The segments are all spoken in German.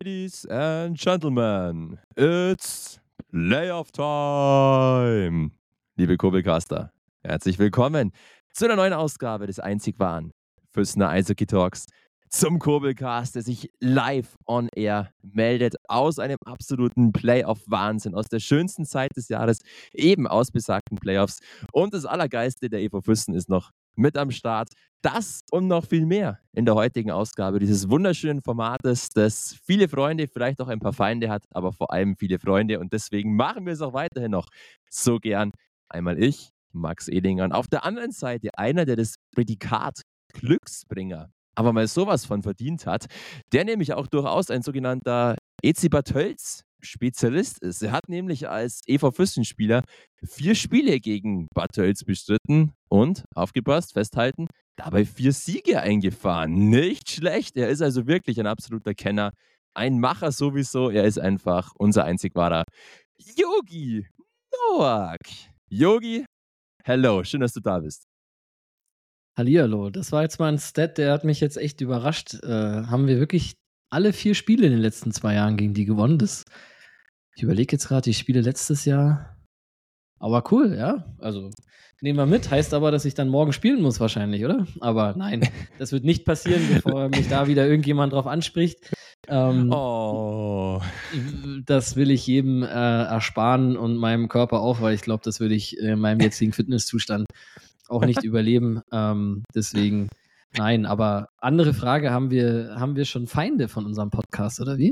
Ladies and Gentlemen, it's Layoff Time. Liebe Kurbelcaster, herzlich willkommen zu einer neuen Ausgabe des einzig wahren Füssner Eishockey Talks zum Kurbelcast, der sich live on air meldet aus einem absoluten Playoff-Wahnsinn, aus der schönsten Zeit des Jahres, eben aus besagten Playoffs. Und das Allergeiste der EV Füssen ist noch mit am Start. Das und noch viel mehr in der heutigen Ausgabe dieses wunderschönen Formates, das viele Freunde, vielleicht auch ein paar Feinde hat, aber vor allem viele Freunde. Und deswegen machen wir es auch weiterhin noch so gern. Einmal ich, Max Edinger, und auf der anderen Seite einer, der das Prädikat Glücksbringer aber mal sowas von verdient hat, der nämlich auch durchaus ein sogenannter Ezibert-Hölz Spezialist ist. Er hat nämlich als EV Füssen-Spieler vier Spiele gegen Bad Tölz bestritten und, aufgepasst, festhalten, dabei vier Siege eingefahren. Nicht schlecht. Er ist also wirklich ein absoluter Kenner. Ein Macher sowieso. Er ist einfach unser einzig wahrer Yogi Noak. Yogi, hello. Schön, dass du da bist. Hallihallo, das war jetzt mal ein Stat, der hat mich jetzt echt überrascht. Äh, haben wir wirklich alle vier Spiele in den letzten zwei Jahren gegen die gewonnen? Das, ich überlege jetzt gerade, die Spiele letztes Jahr. Aber cool, ja. Also nehmen wir mit. Heißt aber, dass ich dann morgen spielen muss wahrscheinlich, oder? Aber nein, das wird nicht passieren, bevor mich da wieder irgendjemand drauf anspricht. Ähm, oh. Das will ich jedem äh, ersparen und meinem Körper auch, weil ich glaube, das würde ich in meinem jetzigen Fitnesszustand auch nicht überleben. Ähm, deswegen, nein, aber andere Frage, haben wir, haben wir schon Feinde von unserem Podcast, oder wie?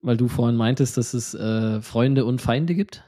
Weil du vorhin meintest, dass es äh, Freunde und Feinde gibt?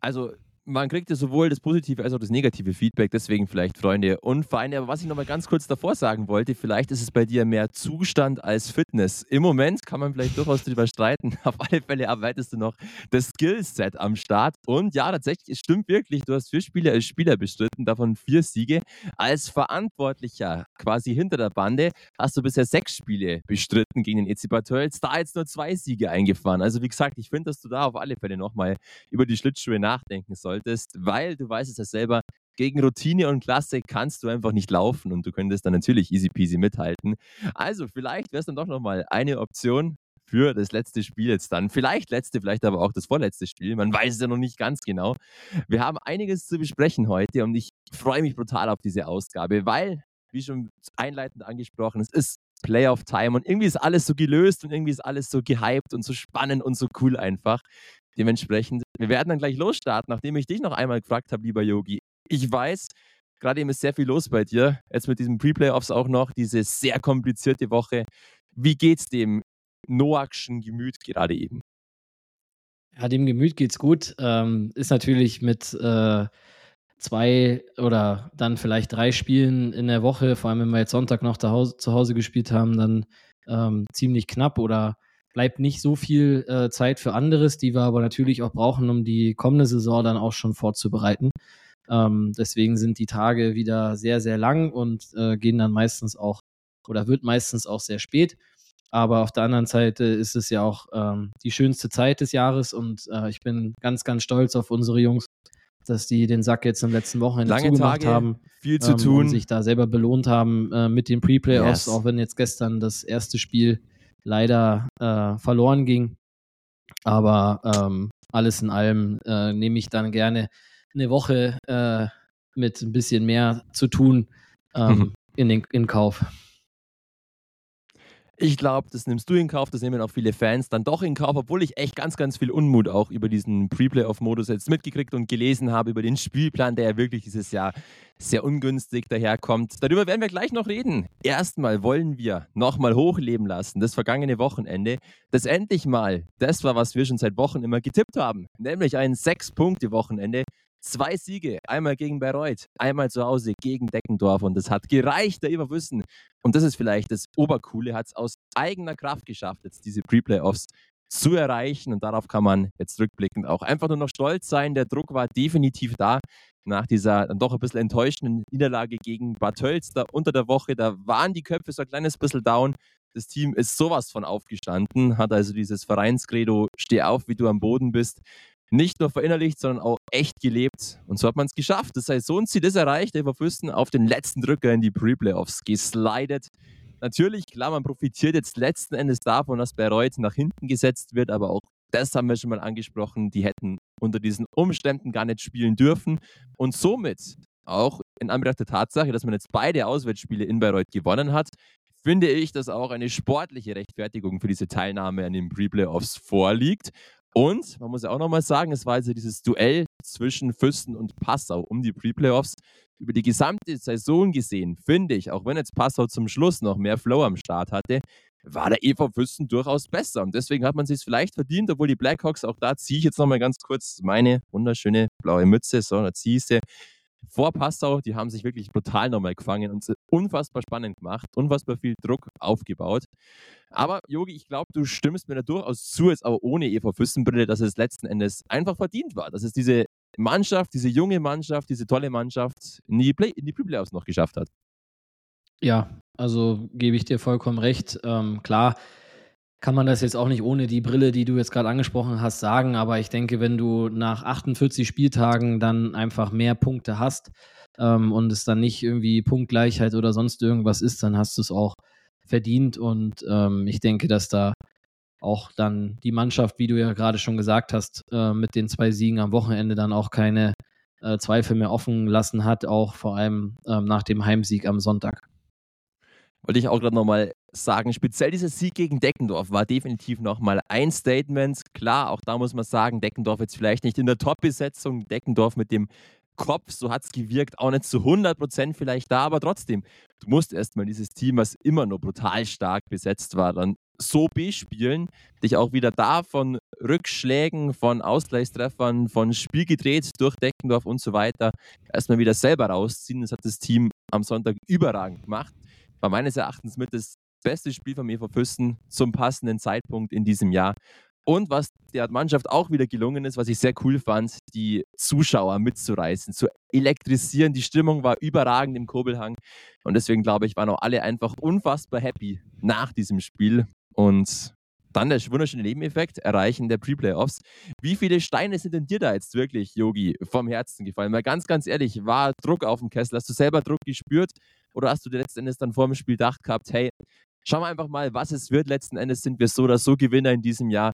Also man kriegt ja sowohl das positive als auch das negative Feedback, deswegen vielleicht Freunde und Feinde. Aber was ich noch mal ganz kurz davor sagen wollte, vielleicht ist es bei dir mehr Zustand als Fitness. Im Moment kann man vielleicht durchaus darüber streiten. Auf alle Fälle erweiterst du noch das Skillset am Start. Und ja, tatsächlich, es stimmt wirklich, du hast vier Spiele als Spieler bestritten, davon vier Siege. Als Verantwortlicher quasi hinter der Bande hast du bisher sechs Spiele bestritten gegen den EC Bartels, da jetzt nur zwei Siege eingefahren. Also wie gesagt, ich finde, dass du da auf alle Fälle nochmal über die Schlittschuhe nachdenken solltest solltest, weil du weißt es ja selber, gegen Routine und Klasse kannst du einfach nicht laufen und du könntest dann natürlich easy peasy mithalten. Also vielleicht wäre es dann doch nochmal eine Option für das letzte Spiel jetzt dann. Vielleicht letzte, vielleicht aber auch das vorletzte Spiel. Man weiß es ja noch nicht ganz genau. Wir haben einiges zu besprechen heute und ich freue mich brutal auf diese Ausgabe, weil, wie schon einleitend angesprochen, es ist Playoff Time und irgendwie ist alles so gelöst und irgendwie ist alles so gehypt und so spannend und so cool einfach. Dementsprechend, wir werden dann gleich losstarten, nachdem ich dich noch einmal gefragt habe, lieber Yogi. Ich weiß, gerade eben ist sehr viel los bei dir. Jetzt mit diesen Pre-Playoffs auch noch, diese sehr komplizierte Woche. Wie geht's dem Noakschen Gemüt gerade eben? Ja, dem Gemüt geht's gut. Ähm, ist natürlich mit äh, zwei oder dann vielleicht drei Spielen in der Woche, vor allem wenn wir jetzt Sonntag noch zu Hause, gespielt haben, dann ähm, ziemlich knapp oder bleibt nicht so viel äh, Zeit für anderes, die wir aber natürlich auch brauchen, um die kommende Saison dann auch schon vorzubereiten. Ähm, deswegen sind die Tage wieder sehr, sehr lang und äh, gehen dann meistens auch oder wird meistens auch sehr spät. Aber auf der anderen Seite ist es ja auch ähm, die schönste Zeit des Jahres und äh, ich bin ganz, ganz stolz auf unsere Jungs, dass die den Sack jetzt im letzten Wochenende Lange zugemacht Tage, haben. Viel zu ähm, tun. Und sich da selber belohnt haben äh, mit den Pre-Playoffs, yes. auch wenn jetzt gestern das erste Spiel leider äh, verloren ging. Aber ähm, alles in allem äh, nehme ich dann gerne eine Woche äh, mit ein bisschen mehr zu tun ähm, mhm. in, den, in Kauf. Ich glaube, das nimmst du in Kauf, das nehmen auch viele Fans dann doch in Kauf, obwohl ich echt ganz, ganz viel Unmut auch über diesen Pre-Playoff-Modus jetzt mitgekriegt und gelesen habe, über den Spielplan, der ja wirklich dieses Jahr sehr ungünstig daherkommt. Darüber werden wir gleich noch reden. Erstmal wollen wir nochmal hochleben lassen, das vergangene Wochenende, das endlich mal das war, was wir schon seit Wochen immer getippt haben, nämlich ein Sechs-Punkte-Wochenende Zwei Siege, einmal gegen Bayreuth, einmal zu Hause gegen Deckendorf und das hat gereicht, der Überwissen. Und das ist vielleicht das Obercoole, hat es aus eigener Kraft geschafft, jetzt diese Pre-Playoffs zu erreichen und darauf kann man jetzt rückblickend auch einfach nur noch stolz sein. Der Druck war definitiv da nach dieser dann doch ein bisschen enttäuschenden Niederlage gegen Bad Tölz da unter der Woche. Da waren die Köpfe so ein kleines bisschen down. Das Team ist sowas von aufgestanden, hat also dieses Vereinskredo, steh auf, wie du am Boden bist nicht nur verinnerlicht, sondern auch echt gelebt. Und so hat man es geschafft. Das Saisonziel ist erreicht. Der Fürsten auf den letzten Drücker in die Pre-Playoffs geslidet. Natürlich, klar, man profitiert jetzt letzten Endes davon, dass Bayreuth nach hinten gesetzt wird, aber auch das haben wir schon mal angesprochen. Die hätten unter diesen Umständen gar nicht spielen dürfen. Und somit, auch in Anbetracht der Tatsache, dass man jetzt beide Auswärtsspiele in Bayreuth gewonnen hat, finde ich, dass auch eine sportliche Rechtfertigung für diese Teilnahme an den Pre-Playoffs vorliegt. Und man muss ja auch nochmal sagen, es war also dieses Duell zwischen Füssen und Passau um die Pre-Playoffs. Über die gesamte Saison gesehen, finde ich, auch wenn jetzt Passau zum Schluss noch mehr Flow am Start hatte, war der EV Füssen durchaus besser. Und deswegen hat man sich es vielleicht verdient, obwohl die Blackhawks, auch da ziehe ich jetzt nochmal ganz kurz meine wunderschöne blaue Mütze, so, da ziehe ich sie vor Passau, die haben sich wirklich brutal nochmal gefangen und unfassbar spannend gemacht, unfassbar viel Druck aufgebaut. Aber Yogi, ich glaube, du stimmst mir da durchaus zu, jetzt auch ohne Eva Füssenbrille, dass es letzten Endes einfach verdient war, dass es diese Mannschaft, diese junge Mannschaft, diese tolle Mannschaft in die, Play in die Pre-Playoffs noch geschafft hat. Ja, also gebe ich dir vollkommen recht. Ähm, klar, kann man das jetzt auch nicht ohne die Brille, die du jetzt gerade angesprochen hast, sagen. Aber ich denke, wenn du nach 48 Spieltagen dann einfach mehr Punkte hast ähm, und es dann nicht irgendwie Punktgleichheit oder sonst irgendwas ist, dann hast du es auch verdient. Und ähm, ich denke, dass da auch dann die Mannschaft, wie du ja gerade schon gesagt hast, äh, mit den zwei Siegen am Wochenende dann auch keine äh, Zweifel mehr offen lassen hat, auch vor allem ähm, nach dem Heimsieg am Sonntag wollte ich auch gerade nochmal sagen, speziell dieser Sieg gegen Deckendorf war definitiv nochmal ein Statement. Klar, auch da muss man sagen, Deckendorf jetzt vielleicht nicht in der Top-Besetzung, Deckendorf mit dem Kopf, so hat es gewirkt, auch nicht zu 100% vielleicht da, aber trotzdem, du musst erstmal dieses Team, was immer noch brutal stark besetzt war, dann so bespielen, dich auch wieder da von Rückschlägen, von Ausgleichstreffern, von Spiel gedreht durch Deckendorf und so weiter, erstmal wieder selber rausziehen. Das hat das Team am Sonntag überragend gemacht war meines Erachtens mit das beste Spiel von mir Füssen zum passenden Zeitpunkt in diesem Jahr. Und was der Mannschaft auch wieder gelungen ist, was ich sehr cool fand, die Zuschauer mitzureißen, zu elektrisieren. Die Stimmung war überragend im Kobelhang. Und deswegen glaube ich, waren auch alle einfach unfassbar happy nach diesem Spiel. Und dann der wunderschöne Nebeneffekt, Erreichen der Pre-Playoffs. Wie viele Steine sind denn dir da jetzt wirklich, Yogi, vom Herzen gefallen? Mal ganz, ganz ehrlich, war Druck auf dem Kessel? Hast du selber Druck gespürt? Oder hast du dir letzten Endes dann vor dem Spiel gedacht gehabt, hey, schauen wir einfach mal, was es wird. Letzten Endes sind wir so oder so Gewinner in diesem Jahr.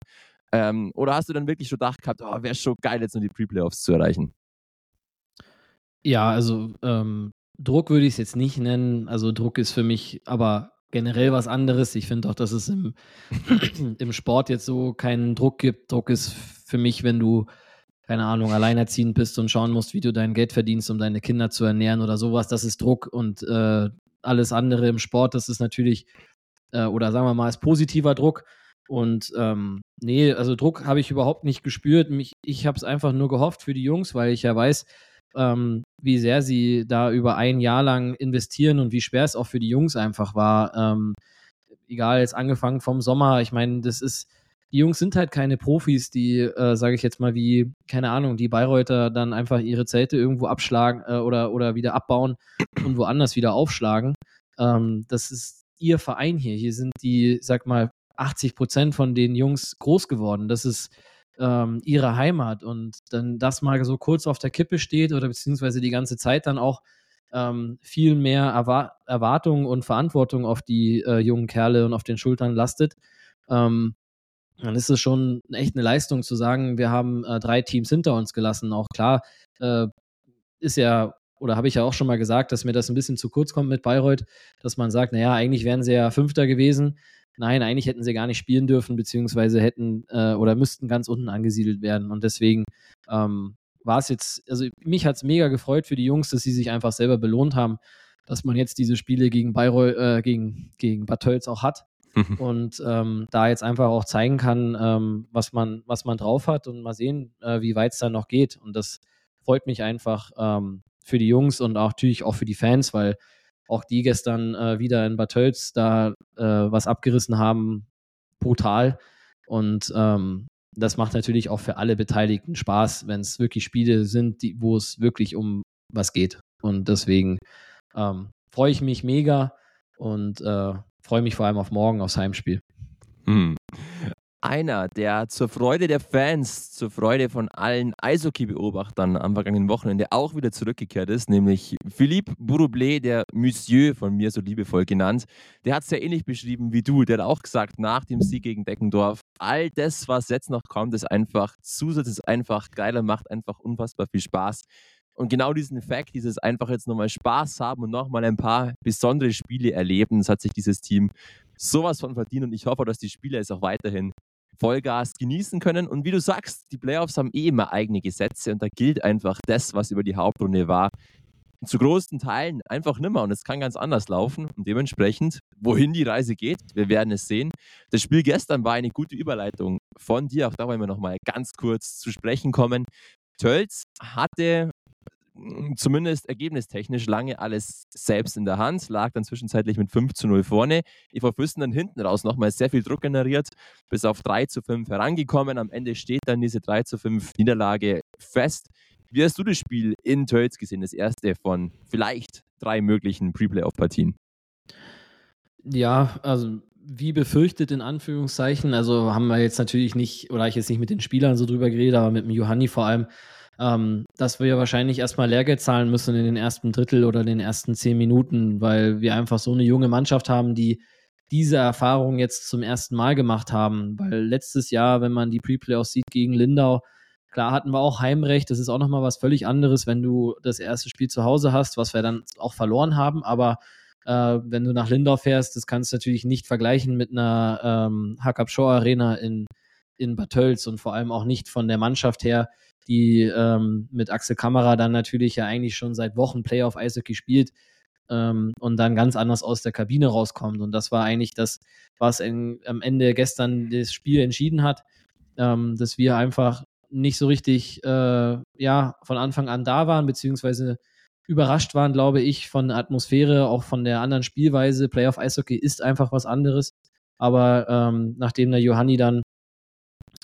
Ähm, oder hast du dann wirklich schon gedacht gehabt, oh, wäre schon geil, jetzt noch die Pre-Playoffs zu erreichen? Ja, also ähm, Druck würde ich es jetzt nicht nennen. Also Druck ist für mich aber generell was anderes. Ich finde auch, dass es im, im Sport jetzt so keinen Druck gibt. Druck ist für mich, wenn du keine Ahnung, alleinerziehend bist und schauen musst, wie du dein Geld verdienst, um deine Kinder zu ernähren oder sowas, das ist Druck und äh, alles andere im Sport, das ist natürlich, äh, oder sagen wir mal, ist positiver Druck. Und ähm, nee, also Druck habe ich überhaupt nicht gespürt. Mich, ich habe es einfach nur gehofft für die Jungs, weil ich ja weiß, ähm, wie sehr sie da über ein Jahr lang investieren und wie schwer es auch für die Jungs einfach war. Ähm, egal, jetzt angefangen vom Sommer, ich meine, das ist die Jungs sind halt keine Profis, die, äh, sage ich jetzt mal, wie, keine Ahnung, die Bayreuther dann einfach ihre Zelte irgendwo abschlagen äh, oder, oder wieder abbauen und woanders wieder aufschlagen. Ähm, das ist ihr Verein hier. Hier sind die, sag mal, 80 Prozent von den Jungs groß geworden. Das ist ähm, ihre Heimat. Und dann das mal so kurz auf der Kippe steht oder beziehungsweise die ganze Zeit dann auch ähm, viel mehr Erwar Erwartung und Verantwortung auf die äh, jungen Kerle und auf den Schultern lastet. Ähm, dann ist es schon echt eine Leistung zu sagen, wir haben äh, drei Teams hinter uns gelassen. Auch klar, äh, ist ja, oder habe ich ja auch schon mal gesagt, dass mir das ein bisschen zu kurz kommt mit Bayreuth, dass man sagt, naja, eigentlich wären sie ja Fünfter gewesen. Nein, eigentlich hätten sie gar nicht spielen dürfen, beziehungsweise hätten äh, oder müssten ganz unten angesiedelt werden. Und deswegen ähm, war es jetzt, also mich hat es mega gefreut für die Jungs, dass sie sich einfach selber belohnt haben, dass man jetzt diese Spiele gegen Bayreuth, äh, gegen, gegen Bad Tölz auch hat Mhm. Und ähm, da jetzt einfach auch zeigen kann, ähm, was, man, was man drauf hat und mal sehen, äh, wie weit es dann noch geht. Und das freut mich einfach ähm, für die Jungs und auch natürlich auch für die Fans, weil auch die gestern äh, wieder in Bad Tölz da äh, was abgerissen haben, brutal. Und ähm, das macht natürlich auch für alle Beteiligten Spaß, wenn es wirklich Spiele sind, wo es wirklich um was geht. Und deswegen ähm, freue ich mich mega und äh, freue mich vor allem auf morgen, aufs Heimspiel. Hm. einer, der zur Freude der Fans, zur Freude von allen Eishockey-Beobachtern am vergangenen Wochenende auch wieder zurückgekehrt ist, nämlich Philippe Bourroublé, der Monsieur von mir so liebevoll genannt. Der hat es sehr ähnlich beschrieben wie du. Der hat auch gesagt, nach dem Sieg gegen Deckendorf, all das, was jetzt noch kommt, ist einfach Zusatz, ist einfach geiler, macht einfach unfassbar viel Spaß. Und genau diesen Effekt, dieses einfach jetzt nochmal Spaß haben und nochmal ein paar besondere Spiele erleben, das hat sich dieses Team sowas von verdient. Und ich hoffe, dass die Spieler es auch weiterhin Vollgas genießen können. Und wie du sagst, die Playoffs haben eh immer eigene Gesetze und da gilt einfach das, was über die Hauptrunde war, zu großen Teilen einfach nimmer und es kann ganz anders laufen und dementsprechend, wohin die Reise geht, wir werden es sehen. Das Spiel gestern war eine gute Überleitung von dir, auch da wollen wir nochmal ganz kurz zu sprechen kommen. Tölz hatte zumindest ergebnistechnisch lange alles selbst in der Hand, lag dann zwischenzeitlich mit 5 zu 0 vorne. EV Füssen dann hinten raus nochmal sehr viel Druck generiert, bis auf 3 zu 5 herangekommen. Am Ende steht dann diese 3 zu 5 Niederlage fest. Wie hast du das Spiel in Tölz gesehen, das erste von vielleicht drei möglichen Pre-Playoff-Partien? Ja, also wie befürchtet in Anführungszeichen, also haben wir jetzt natürlich nicht, oder ich jetzt nicht mit den Spielern so drüber geredet, aber mit dem Johanni vor allem, ähm, dass wir wahrscheinlich erstmal Lehrgeld zahlen müssen in den ersten Drittel oder den ersten zehn Minuten, weil wir einfach so eine junge Mannschaft haben, die diese Erfahrung jetzt zum ersten Mal gemacht haben. Weil letztes Jahr, wenn man die Pre-Playoffs sieht gegen Lindau, klar hatten wir auch Heimrecht, das ist auch nochmal was völlig anderes, wenn du das erste Spiel zu Hause hast, was wir dann auch verloren haben, aber äh, wenn du nach Lindau fährst, das kannst du natürlich nicht vergleichen mit einer ähm, Hackab Show Arena in, in Bad Tölz und vor allem auch nicht von der Mannschaft her, die ähm, mit Axel Kamera dann natürlich ja eigentlich schon seit Wochen Playoff Eishockey spielt ähm, und dann ganz anders aus der Kabine rauskommt. Und das war eigentlich das, was in, am Ende gestern das Spiel entschieden hat, ähm, dass wir einfach nicht so richtig äh, ja, von Anfang an da waren, beziehungsweise überrascht waren, glaube ich, von der Atmosphäre, auch von der anderen Spielweise. Playoff Eishockey ist einfach was anderes. Aber ähm, nachdem der Johanni dann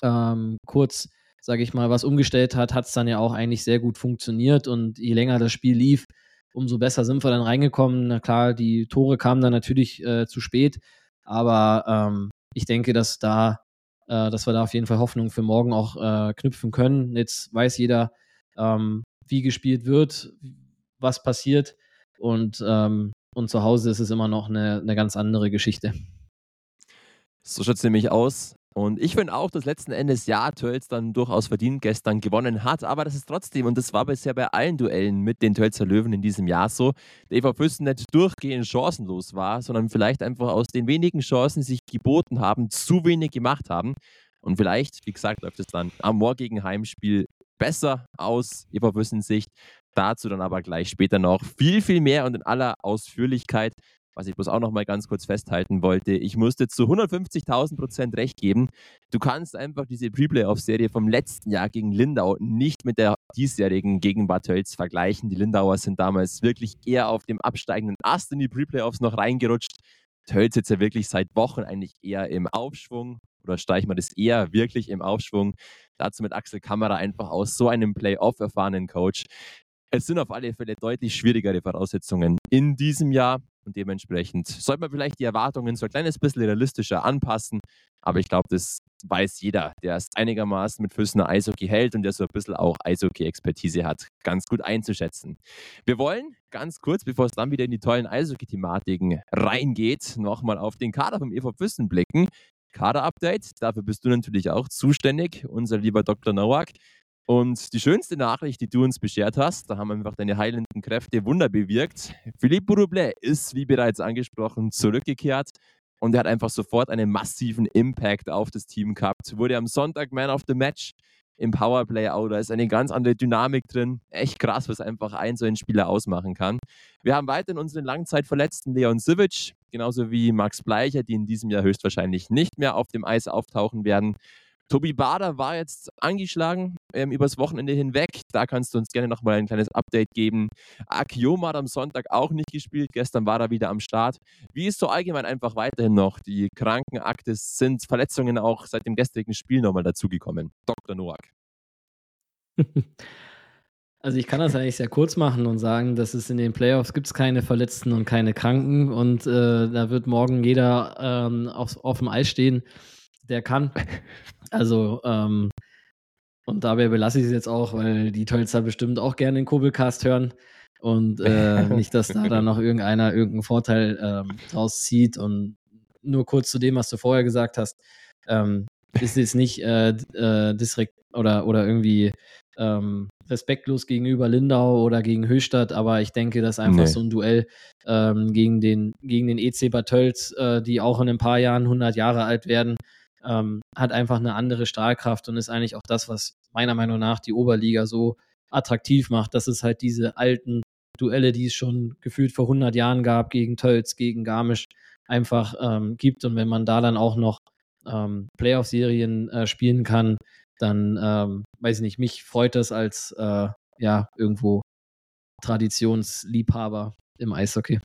ähm, kurz sage ich mal, was umgestellt hat, hat es dann ja auch eigentlich sehr gut funktioniert. Und je länger das Spiel lief, umso besser sind wir dann reingekommen. Na klar, die Tore kamen dann natürlich äh, zu spät, aber ähm, ich denke, dass da, äh, dass wir da auf jeden Fall Hoffnung für morgen auch äh, knüpfen können. Jetzt weiß jeder, ähm, wie gespielt wird, was passiert und, ähm, und zu Hause ist es immer noch eine, eine ganz andere Geschichte. So schaut es nämlich aus. Und ich finde auch, dass letzten Endes ja Tölz dann durchaus verdient gestern gewonnen hat, aber das ist trotzdem, und das war bisher bei allen Duellen mit den Tölzer Löwen in diesem Jahr so, der EV Füssen nicht durchgehend chancenlos war, sondern vielleicht einfach aus den wenigen Chancen, die sich geboten haben, zu wenig gemacht haben. Und vielleicht, wie gesagt, läuft es dann am morgigen Heimspiel besser aus, EV Füssen Sicht. Dazu dann aber gleich später noch viel, viel mehr und in aller Ausführlichkeit was ich bloß auch noch mal ganz kurz festhalten wollte, ich musste zu 150.000 Prozent recht geben. Du kannst einfach diese Pre-Playoff-Serie vom letzten Jahr gegen Lindau nicht mit der diesjährigen gegen Bad Tölz vergleichen. Die Lindauer sind damals wirklich eher auf dem absteigenden Ast in die Pre-Playoffs noch reingerutscht. Tölz jetzt ja wirklich seit Wochen eigentlich eher im Aufschwung oder streichen wir das eher wirklich im Aufschwung. Dazu mit Axel Kamera einfach aus so einem Playoff erfahrenen Coach. Es sind auf alle Fälle deutlich schwierigere Voraussetzungen in diesem Jahr. Und dementsprechend sollte man vielleicht die Erwartungen so ein kleines bisschen realistischer anpassen. Aber ich glaube, das weiß jeder, der es einigermaßen mit Füßen Eishockey hält und der so ein bisschen auch Eishockey-Expertise hat, ganz gut einzuschätzen. Wir wollen ganz kurz, bevor es dann wieder in die tollen Eishockey-Thematiken reingeht, nochmal auf den Kader vom EV Füssen blicken. Kader-Update, dafür bist du natürlich auch zuständig, unser lieber Dr. Nowak. Und die schönste Nachricht, die du uns beschert hast, da haben einfach deine heilenden Kräfte Wunder bewirkt. Philippe Bourroublé ist, wie bereits angesprochen, zurückgekehrt und er hat einfach sofort einen massiven Impact auf das Team gehabt. Wurde am Sonntag Man of the Match im Powerplay auch. Da ist eine ganz andere Dynamik drin. Echt krass, was einfach ein so ein Spieler ausmachen kann. Wir haben weiterhin unseren Langzeitverletzten Leon Sivic, genauso wie Max Bleicher, die in diesem Jahr höchstwahrscheinlich nicht mehr auf dem Eis auftauchen werden. Tobi Bader war jetzt angeschlagen ähm, übers Wochenende hinweg. Da kannst du uns gerne nochmal ein kleines Update geben. Akioma hat am Sonntag auch nicht gespielt. Gestern war er wieder am Start. Wie ist so allgemein einfach weiterhin noch die Krankenakte? Sind Verletzungen auch seit dem gestrigen Spiel nochmal dazugekommen? Dr. Noack. Also ich kann das eigentlich sehr kurz machen und sagen, dass es in den Playoffs gibt es keine Verletzten und keine Kranken und äh, da wird morgen jeder ähm, auf, auf dem Eis stehen, der kann. Also, ähm, und dabei belasse ich es jetzt auch, weil die Tölzer bestimmt auch gerne den Kurbelcast hören. Und äh, nicht, dass da dann noch irgendeiner irgendeinen Vorteil ähm, draus zieht. Und nur kurz zu dem, was du vorher gesagt hast, ähm, ist jetzt nicht äh, äh, disrekt oder, oder irgendwie ähm, respektlos gegenüber Lindau oder gegen Höchstadt, aber ich denke, dass einfach nee. so ein Duell ähm, gegen den, gegen den EC Bad Tölz, äh, die auch in ein paar Jahren 100 Jahre alt werden, ähm, hat einfach eine andere Strahlkraft und ist eigentlich auch das, was meiner Meinung nach die Oberliga so attraktiv macht, dass es halt diese alten Duelle, die es schon gefühlt vor 100 Jahren gab, gegen Tölz, gegen Garmisch, einfach ähm, gibt. Und wenn man da dann auch noch ähm, Playoff-Serien äh, spielen kann, dann ähm, weiß ich nicht, mich freut das als äh, ja irgendwo Traditionsliebhaber im Eishockey.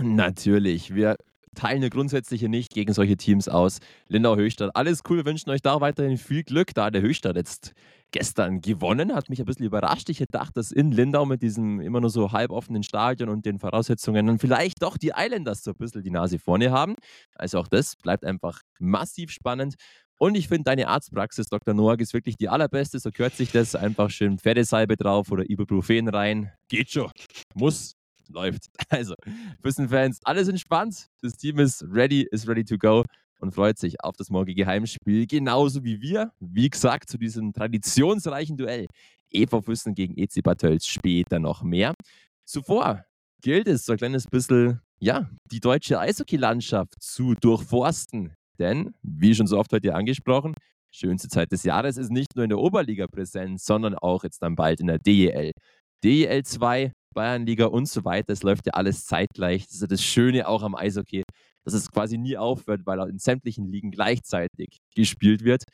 Natürlich. Wir teilen eine grundsätzliche nicht gegen solche Teams aus. Lindau Höchstadt, alles cool. Wir wünschen euch da weiterhin viel Glück, da der Höchstadt jetzt gestern gewonnen hat. Mich ein bisschen überrascht. Ich hätte gedacht, dass in Lindau mit diesem immer nur so halboffenen Stadion und den Voraussetzungen dann vielleicht doch die Islanders so ein bisschen die Nase vorne haben. Also auch das bleibt einfach massiv spannend. Und ich finde, deine Arztpraxis, Dr. Noack, ist wirklich die allerbeste. So gehört sich das. Einfach schön Pferdesalbe drauf oder Ibuprofen rein. Geht schon. Muss läuft. Also, Füssen-Fans, alles entspannt. Das Team ist ready, ist ready to go und freut sich auf das morgige Heimspiel. Genauso wie wir. Wie gesagt, zu diesem traditionsreichen Duell. EV Füssen gegen EC Bad Tölz später noch mehr. Zuvor gilt es, so ein kleines bisschen, ja, die deutsche Eishockey-Landschaft zu durchforsten. Denn, wie schon so oft heute angesprochen, schönste Zeit des Jahres ist nicht nur in der Oberliga präsent, sondern auch jetzt dann bald in der DEL. DEL 2 Bayernliga und so weiter. Es läuft ja alles zeitgleich. Das ist ja das Schöne auch am Eishockey, dass es quasi nie aufhört, weil in sämtlichen Ligen gleichzeitig gespielt wird.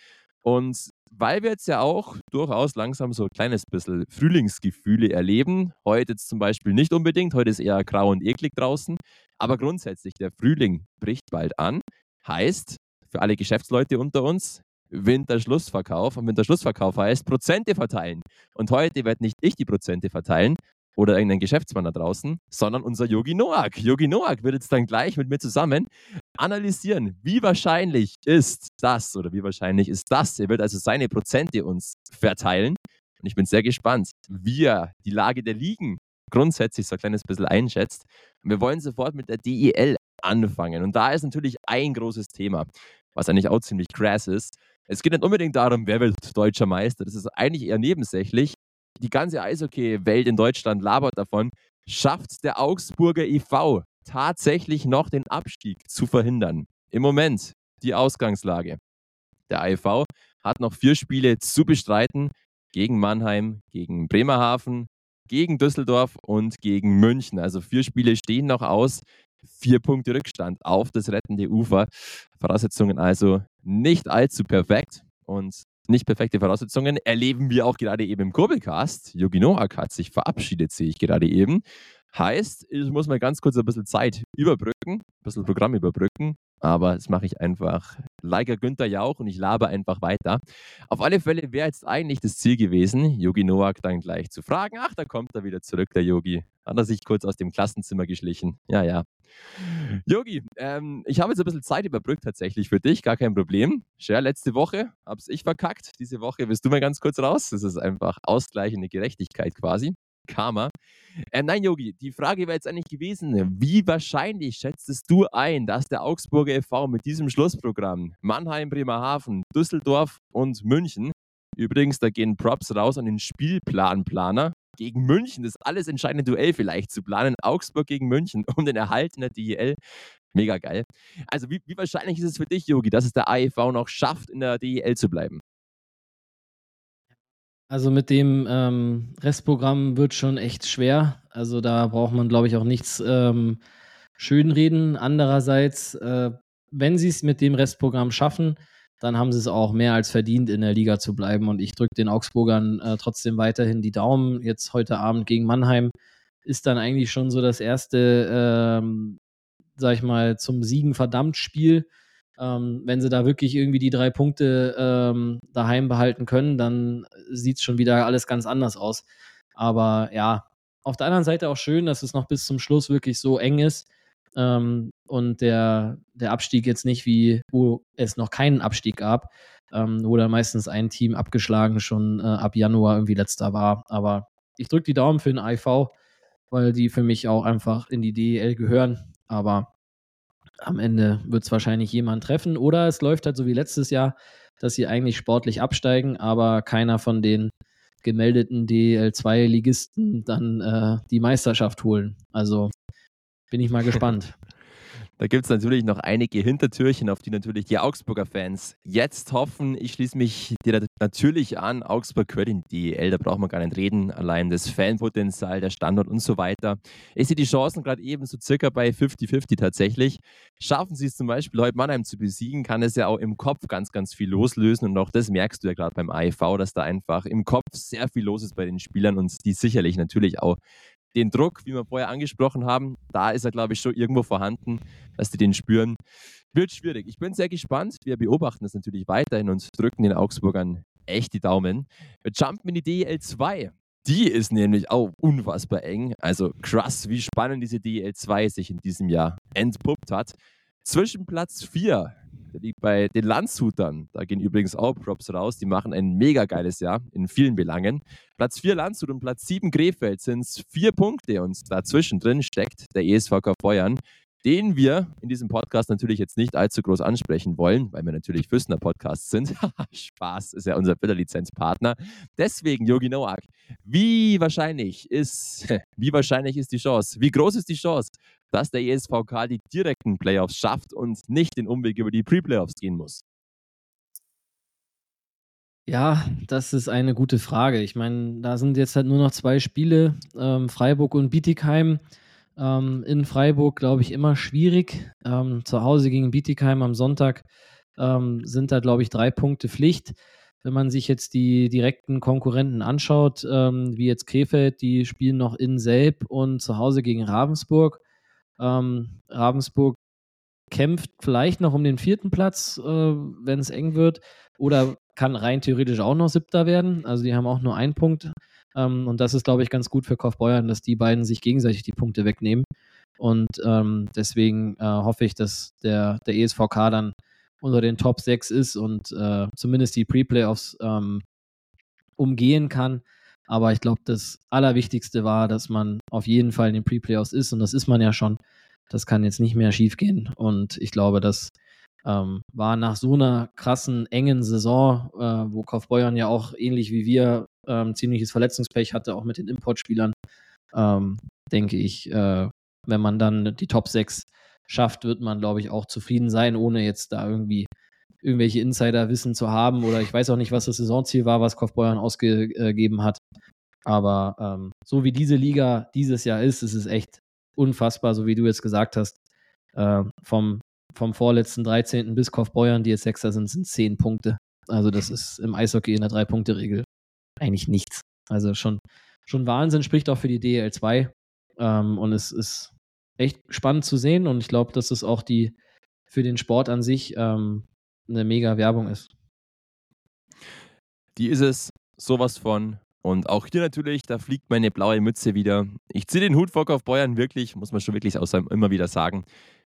Und weil wir jetzt ja auch durchaus langsam so ein kleines bisschen Frühlingsgefühle erleben, heute jetzt zum Beispiel nicht unbedingt, heute ist eher grau und eklig draußen, aber grundsätzlich der Frühling bricht bald an, heißt für alle Geschäftsleute unter uns, Winterschlussverkauf. Und Winterschlussverkauf heißt Prozente verteilen. Und heute werde nicht ich die Prozente verteilen, oder irgendein Geschäftsmann da draußen, sondern unser Yogi Noak. Yogi Noak wird jetzt dann gleich mit mir zusammen analysieren, wie wahrscheinlich ist das oder wie wahrscheinlich ist das. Er wird also seine Prozente uns verteilen. Und ich bin sehr gespannt, wie er die Lage der Ligen grundsätzlich so ein kleines bisschen einschätzt. Wir wollen sofort mit der DEL anfangen. Und da ist natürlich ein großes Thema, was eigentlich auch ziemlich krass ist. Es geht nicht unbedingt darum, wer wird deutscher Meister. Das ist eigentlich eher nebensächlich die ganze Eishockey-Welt in Deutschland labert davon, schafft der Augsburger e.V. tatsächlich noch den Abstieg zu verhindern. Im Moment die Ausgangslage. Der AEV hat noch vier Spiele zu bestreiten gegen Mannheim, gegen Bremerhaven, gegen Düsseldorf und gegen München. Also vier Spiele stehen noch aus. Vier Punkte Rückstand auf das rettende Ufer. Voraussetzungen also nicht allzu perfekt. Und nicht perfekte Voraussetzungen erleben wir auch gerade eben im Kurbelcast. Yogi Noak hat sich verabschiedet, sehe ich gerade eben. Heißt, ich muss mal ganz kurz ein bisschen Zeit überbrücken, ein bisschen Programm überbrücken, aber das mache ich einfach like Günther Jauch und ich labe einfach weiter. Auf alle Fälle wäre jetzt eigentlich das Ziel gewesen, Yogi Noak dann gleich zu fragen. Ach, da kommt er wieder zurück, der Yogi. Hat er sich kurz aus dem Klassenzimmer geschlichen. Ja, ja. Yogi, ähm, ich habe jetzt ein bisschen Zeit überbrückt tatsächlich für dich, gar kein Problem. Share, letzte Woche hab's ich verkackt. Diese Woche bist du mal ganz kurz raus. Das ist einfach ausgleichende Gerechtigkeit quasi. Karma. Äh, nein, Yogi, die Frage wäre jetzt eigentlich gewesen, wie wahrscheinlich schätzest du ein, dass der Augsburger e.V. mit diesem Schlussprogramm Mannheim, Bremerhaven, Düsseldorf und München, übrigens, da gehen Props raus an den Spielplanplaner, gegen München, das alles entscheidende Duell vielleicht zu planen, Augsburg gegen München um den Erhalt in der DEL. Mega geil. Also wie, wie wahrscheinlich ist es für dich, Yogi, dass es der AEV noch schafft, in der DEL zu bleiben? Also mit dem ähm, Restprogramm wird schon echt schwer. Also da braucht man, glaube ich, auch nichts ähm, schönreden. Andererseits, äh, wenn sie es mit dem Restprogramm schaffen, dann haben sie es auch mehr als verdient, in der Liga zu bleiben. Und ich drücke den Augsburgern äh, trotzdem weiterhin die Daumen. Jetzt heute Abend gegen Mannheim ist dann eigentlich schon so das erste, ähm, sag ich mal, zum Siegen verdammt Spiel. Ähm, wenn sie da wirklich irgendwie die drei Punkte ähm, daheim behalten können, dann sieht es schon wieder alles ganz anders aus. Aber ja, auf der anderen Seite auch schön, dass es noch bis zum Schluss wirklich so eng ist. Ähm, und der, der Abstieg jetzt nicht wie, wo es noch keinen Abstieg gab, ähm, wo dann meistens ein Team abgeschlagen schon äh, ab Januar irgendwie letzter war. Aber ich drücke die Daumen für den IV, weil die für mich auch einfach in die DEL gehören. Aber am Ende wird es wahrscheinlich jemand treffen. Oder es läuft halt so wie letztes Jahr, dass sie eigentlich sportlich absteigen, aber keiner von den gemeldeten DL2-Ligisten dann äh, die Meisterschaft holen. Also bin ich mal gespannt. Da gibt es natürlich noch einige Hintertürchen, auf die natürlich die Augsburger Fans jetzt hoffen. Ich schließe mich dir natürlich an. Augsburg gehört in die DEL, da braucht man gar nicht reden. Allein das Fanpotenzial, der Standort und so weiter. Ich sehe die Chancen gerade eben so circa bei 50-50 tatsächlich. Schaffen sie es zum Beispiel, heute Mannheim zu besiegen, kann es ja auch im Kopf ganz, ganz viel loslösen. Und auch das merkst du ja gerade beim AEV, dass da einfach im Kopf sehr viel los ist bei den Spielern und die sicherlich natürlich auch den Druck, wie wir vorher angesprochen haben, da ist er, glaube ich, schon irgendwo vorhanden, dass die den spüren. Wird schwierig. Ich bin sehr gespannt. Wir beobachten das natürlich weiterhin und drücken den Augsburgern echt die Daumen. Wir jumpen in die DL2. Die ist nämlich auch unfassbar eng. Also krass, wie spannend diese DL2 sich in diesem Jahr entpuppt hat. Zwischen Platz 4 der liegt bei den Landshutern. Da gehen übrigens auch Props raus. Die machen ein mega geiles Jahr in vielen Belangen. Platz 4 Landshut und Platz 7 Krefeld sind es vier Punkte und dazwischen drin steckt der ESVK Feuern, den wir in diesem Podcast natürlich jetzt nicht allzu groß ansprechen wollen, weil wir natürlich Füssner Podcast sind. Spaß, ist ja unser Bilderlizenzpartner. Deswegen, Yogi Noak, wie wahrscheinlich ist, wie wahrscheinlich ist die Chance? Wie groß ist die Chance, dass der ESVK die direkten Playoffs schafft und nicht den Umweg über die Pre-Playoffs gehen muss? Ja, das ist eine gute Frage. Ich meine, da sind jetzt halt nur noch zwei Spiele, ähm, Freiburg und Bietigheim. Ähm, in Freiburg, glaube ich, immer schwierig. Ähm, zu Hause gegen Bietigheim am Sonntag ähm, sind da, glaube ich, drei Punkte Pflicht. Wenn man sich jetzt die direkten Konkurrenten anschaut, ähm, wie jetzt Krefeld, die spielen noch in Selb und zu Hause gegen Ravensburg. Ähm, Ravensburg kämpft vielleicht noch um den vierten Platz, äh, wenn es eng wird, oder kann rein theoretisch auch noch siebter werden. Also die haben auch nur einen Punkt. Ähm, und das ist, glaube ich, ganz gut für Kaufbeuern, dass die beiden sich gegenseitig die Punkte wegnehmen. Und ähm, deswegen äh, hoffe ich, dass der, der ESVK dann unter den Top 6 ist und äh, zumindest die Pre-Playoffs ähm, umgehen kann. Aber ich glaube, das Allerwichtigste war, dass man auf jeden Fall in den Pre-Playoffs ist und das ist man ja schon. Das kann jetzt nicht mehr schiefgehen. Und ich glaube, das ähm, war nach so einer krassen, engen Saison, äh, wo Kaufbeuern ja auch ähnlich wie wir ähm, ziemliches Verletzungspech hatte, auch mit den Importspielern, ähm, denke ich, äh, wenn man dann die Top 6 schafft, wird man, glaube ich, auch zufrieden sein, ohne jetzt da irgendwie irgendwelche Insider-Wissen zu haben oder ich weiß auch nicht, was das Saisonziel war, was Kaufbeuern ausgegeben hat. Aber ähm, so wie diese Liga dieses Jahr ist, ist es echt unfassbar, so wie du jetzt gesagt hast. Äh, vom, vom vorletzten 13. bis Kaufbeuern, die jetzt Sechster sind, sind 10 Punkte. Also das ist im Eishockey in der Drei-Punkte-Regel eigentlich nichts. Also schon, schon Wahnsinn, spricht auch für die DL2. Ähm, und es ist echt spannend zu sehen und ich glaube, dass es auch die für den Sport an sich ähm, eine mega Werbung ist. Die ist es sowas von. Und auch hier natürlich, da fliegt meine blaue Mütze wieder. Ich ziehe den Hut vor auf Bayern wirklich, muss man schon wirklich außer immer wieder sagen.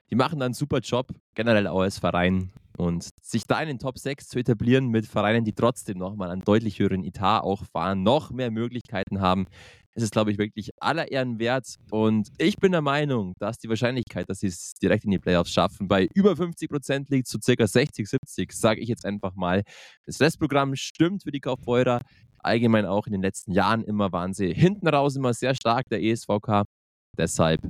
Die machen da einen super Job, generell auch als Verein. Und sich da in den Top 6 zu etablieren mit Vereinen, die trotzdem nochmal einen deutlich höheren Etat auch fahren, noch mehr Möglichkeiten haben, es ist, glaube ich, wirklich aller Ehren wert. Und ich bin der Meinung, dass die Wahrscheinlichkeit, dass sie es direkt in die Playoffs schaffen, bei über 50 Prozent liegt, zu circa 60, 70, sage ich jetzt einfach mal. Das Restprogramm stimmt für die Kaufbeurer. Allgemein auch in den letzten Jahren immer waren sie hinten raus immer sehr stark, der ESVK. Deshalb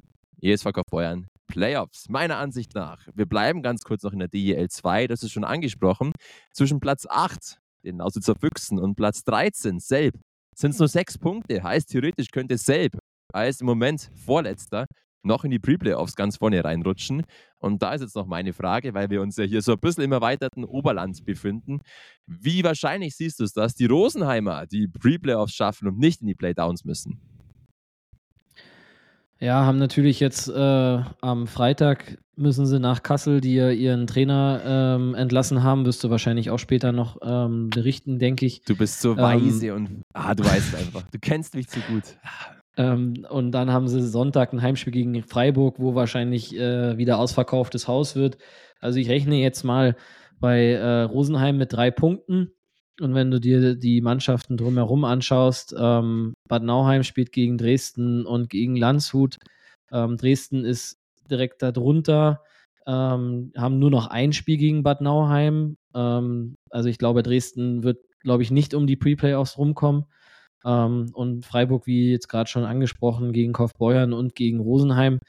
ESV Kaufbeuern Playoffs, meiner Ansicht nach. Wir bleiben ganz kurz noch in der DEL 2, das ist schon angesprochen. Zwischen Platz 8, den Lausitzer Füchsen, und Platz 13, Selb, sind es nur sechs Punkte. Heißt, theoretisch könnte Selb als im Moment Vorletzter noch in die Pre-Playoffs ganz vorne reinrutschen. Und da ist jetzt noch meine Frage, weil wir uns ja hier so ein bisschen im erweiterten Oberland befinden. Wie wahrscheinlich siehst du es, dass die Rosenheimer die Pre-Playoffs schaffen und nicht in die Playdowns müssen? Ja, haben natürlich jetzt äh, am Freitag müssen sie nach Kassel, die ja ihren Trainer ähm, entlassen haben, wirst du wahrscheinlich auch später noch ähm, berichten, denke ich. Du bist so ähm, weise und ah, du weißt einfach, du kennst mich zu gut. Ähm, und dann haben sie Sonntag ein Heimspiel gegen Freiburg, wo wahrscheinlich äh, wieder ausverkauftes Haus wird. Also ich rechne jetzt mal bei äh, Rosenheim mit drei Punkten. Und wenn du dir die Mannschaften drumherum anschaust, ähm, Bad Nauheim spielt gegen Dresden und gegen Landshut. Ähm, Dresden ist direkt darunter, ähm, haben nur noch ein Spiel gegen Bad Nauheim. Ähm, also ich glaube, Dresden wird, glaube ich, nicht um die Pre-Playoffs rumkommen. Ähm, und Freiburg, wie jetzt gerade schon angesprochen, gegen Kaufbeuern und gegen Rosenheim.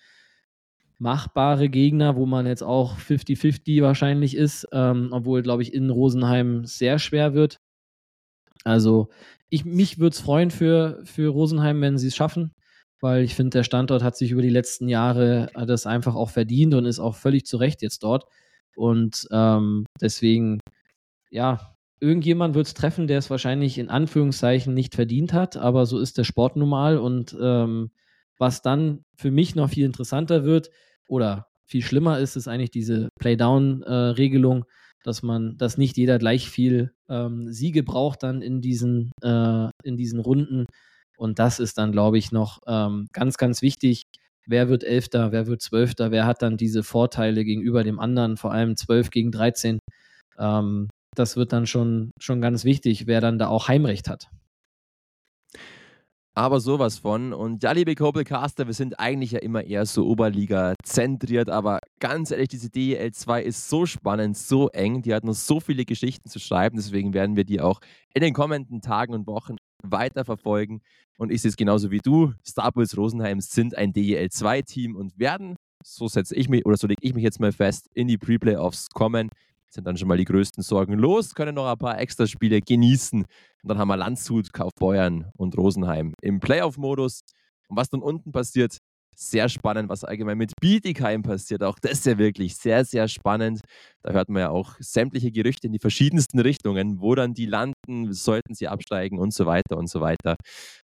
Machbare Gegner, wo man jetzt auch 50-50 wahrscheinlich ist, ähm, obwohl, glaube ich, in Rosenheim sehr schwer wird. Also, ich, mich würde es freuen für, für Rosenheim, wenn sie es schaffen, weil ich finde, der Standort hat sich über die letzten Jahre das einfach auch verdient und ist auch völlig zu Recht jetzt dort. Und ähm, deswegen, ja, irgendjemand wird es treffen, der es wahrscheinlich in Anführungszeichen nicht verdient hat, aber so ist der Sport nun mal. Und ähm, was dann für mich noch viel interessanter wird oder viel schlimmer ist, ist eigentlich diese Playdown-Regelung, äh, dass man, dass nicht jeder gleich viel ähm, Siege braucht dann in diesen, äh, in diesen Runden. Und das ist dann, glaube ich, noch ähm, ganz, ganz wichtig. Wer wird Elfter, wer wird Zwölfter, wer hat dann diese Vorteile gegenüber dem anderen, vor allem 12 gegen 13. Ähm, das wird dann schon, schon ganz wichtig, wer dann da auch Heimrecht hat. Aber sowas von. Und ja, liebe Caster, wir sind eigentlich ja immer eher so Oberliga zentriert, aber ganz ehrlich, diese DEL 2 ist so spannend, so eng, die hat noch so viele Geschichten zu schreiben, deswegen werden wir die auch in den kommenden Tagen und Wochen weiterverfolgen. Und ich sehe es genauso wie du. Star Bulls Rosenheim sind ein DEL 2 Team und werden, so setze ich mich oder so lege ich mich jetzt mal fest, in die Pre-Playoffs kommen sind dann schon mal die größten Sorgen los, können noch ein paar Extraspiele genießen. Und dann haben wir Landshut, Kaufbeuern und Rosenheim im Playoff-Modus. Und was dann unten passiert, sehr spannend, was allgemein mit Bietigheim passiert. Auch das ist ja wirklich sehr, sehr spannend. Da hört man ja auch sämtliche Gerüchte in die verschiedensten Richtungen, wo dann die landen, sollten sie absteigen und so weiter und so weiter.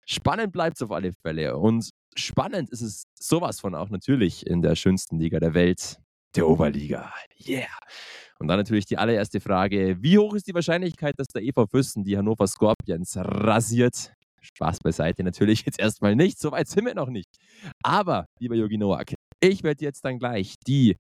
Spannend bleibt es auf alle Fälle. Und spannend ist es sowas von auch natürlich in der schönsten Liga der Welt, der Oberliga. Yeah. Und dann natürlich die allererste Frage: Wie hoch ist die Wahrscheinlichkeit, dass der EV Füssen die Hannover Scorpions rasiert? Spaß beiseite natürlich jetzt erstmal nicht, so weit sind wir noch nicht. Aber, lieber Yogi Noak, ich werde jetzt dann gleich die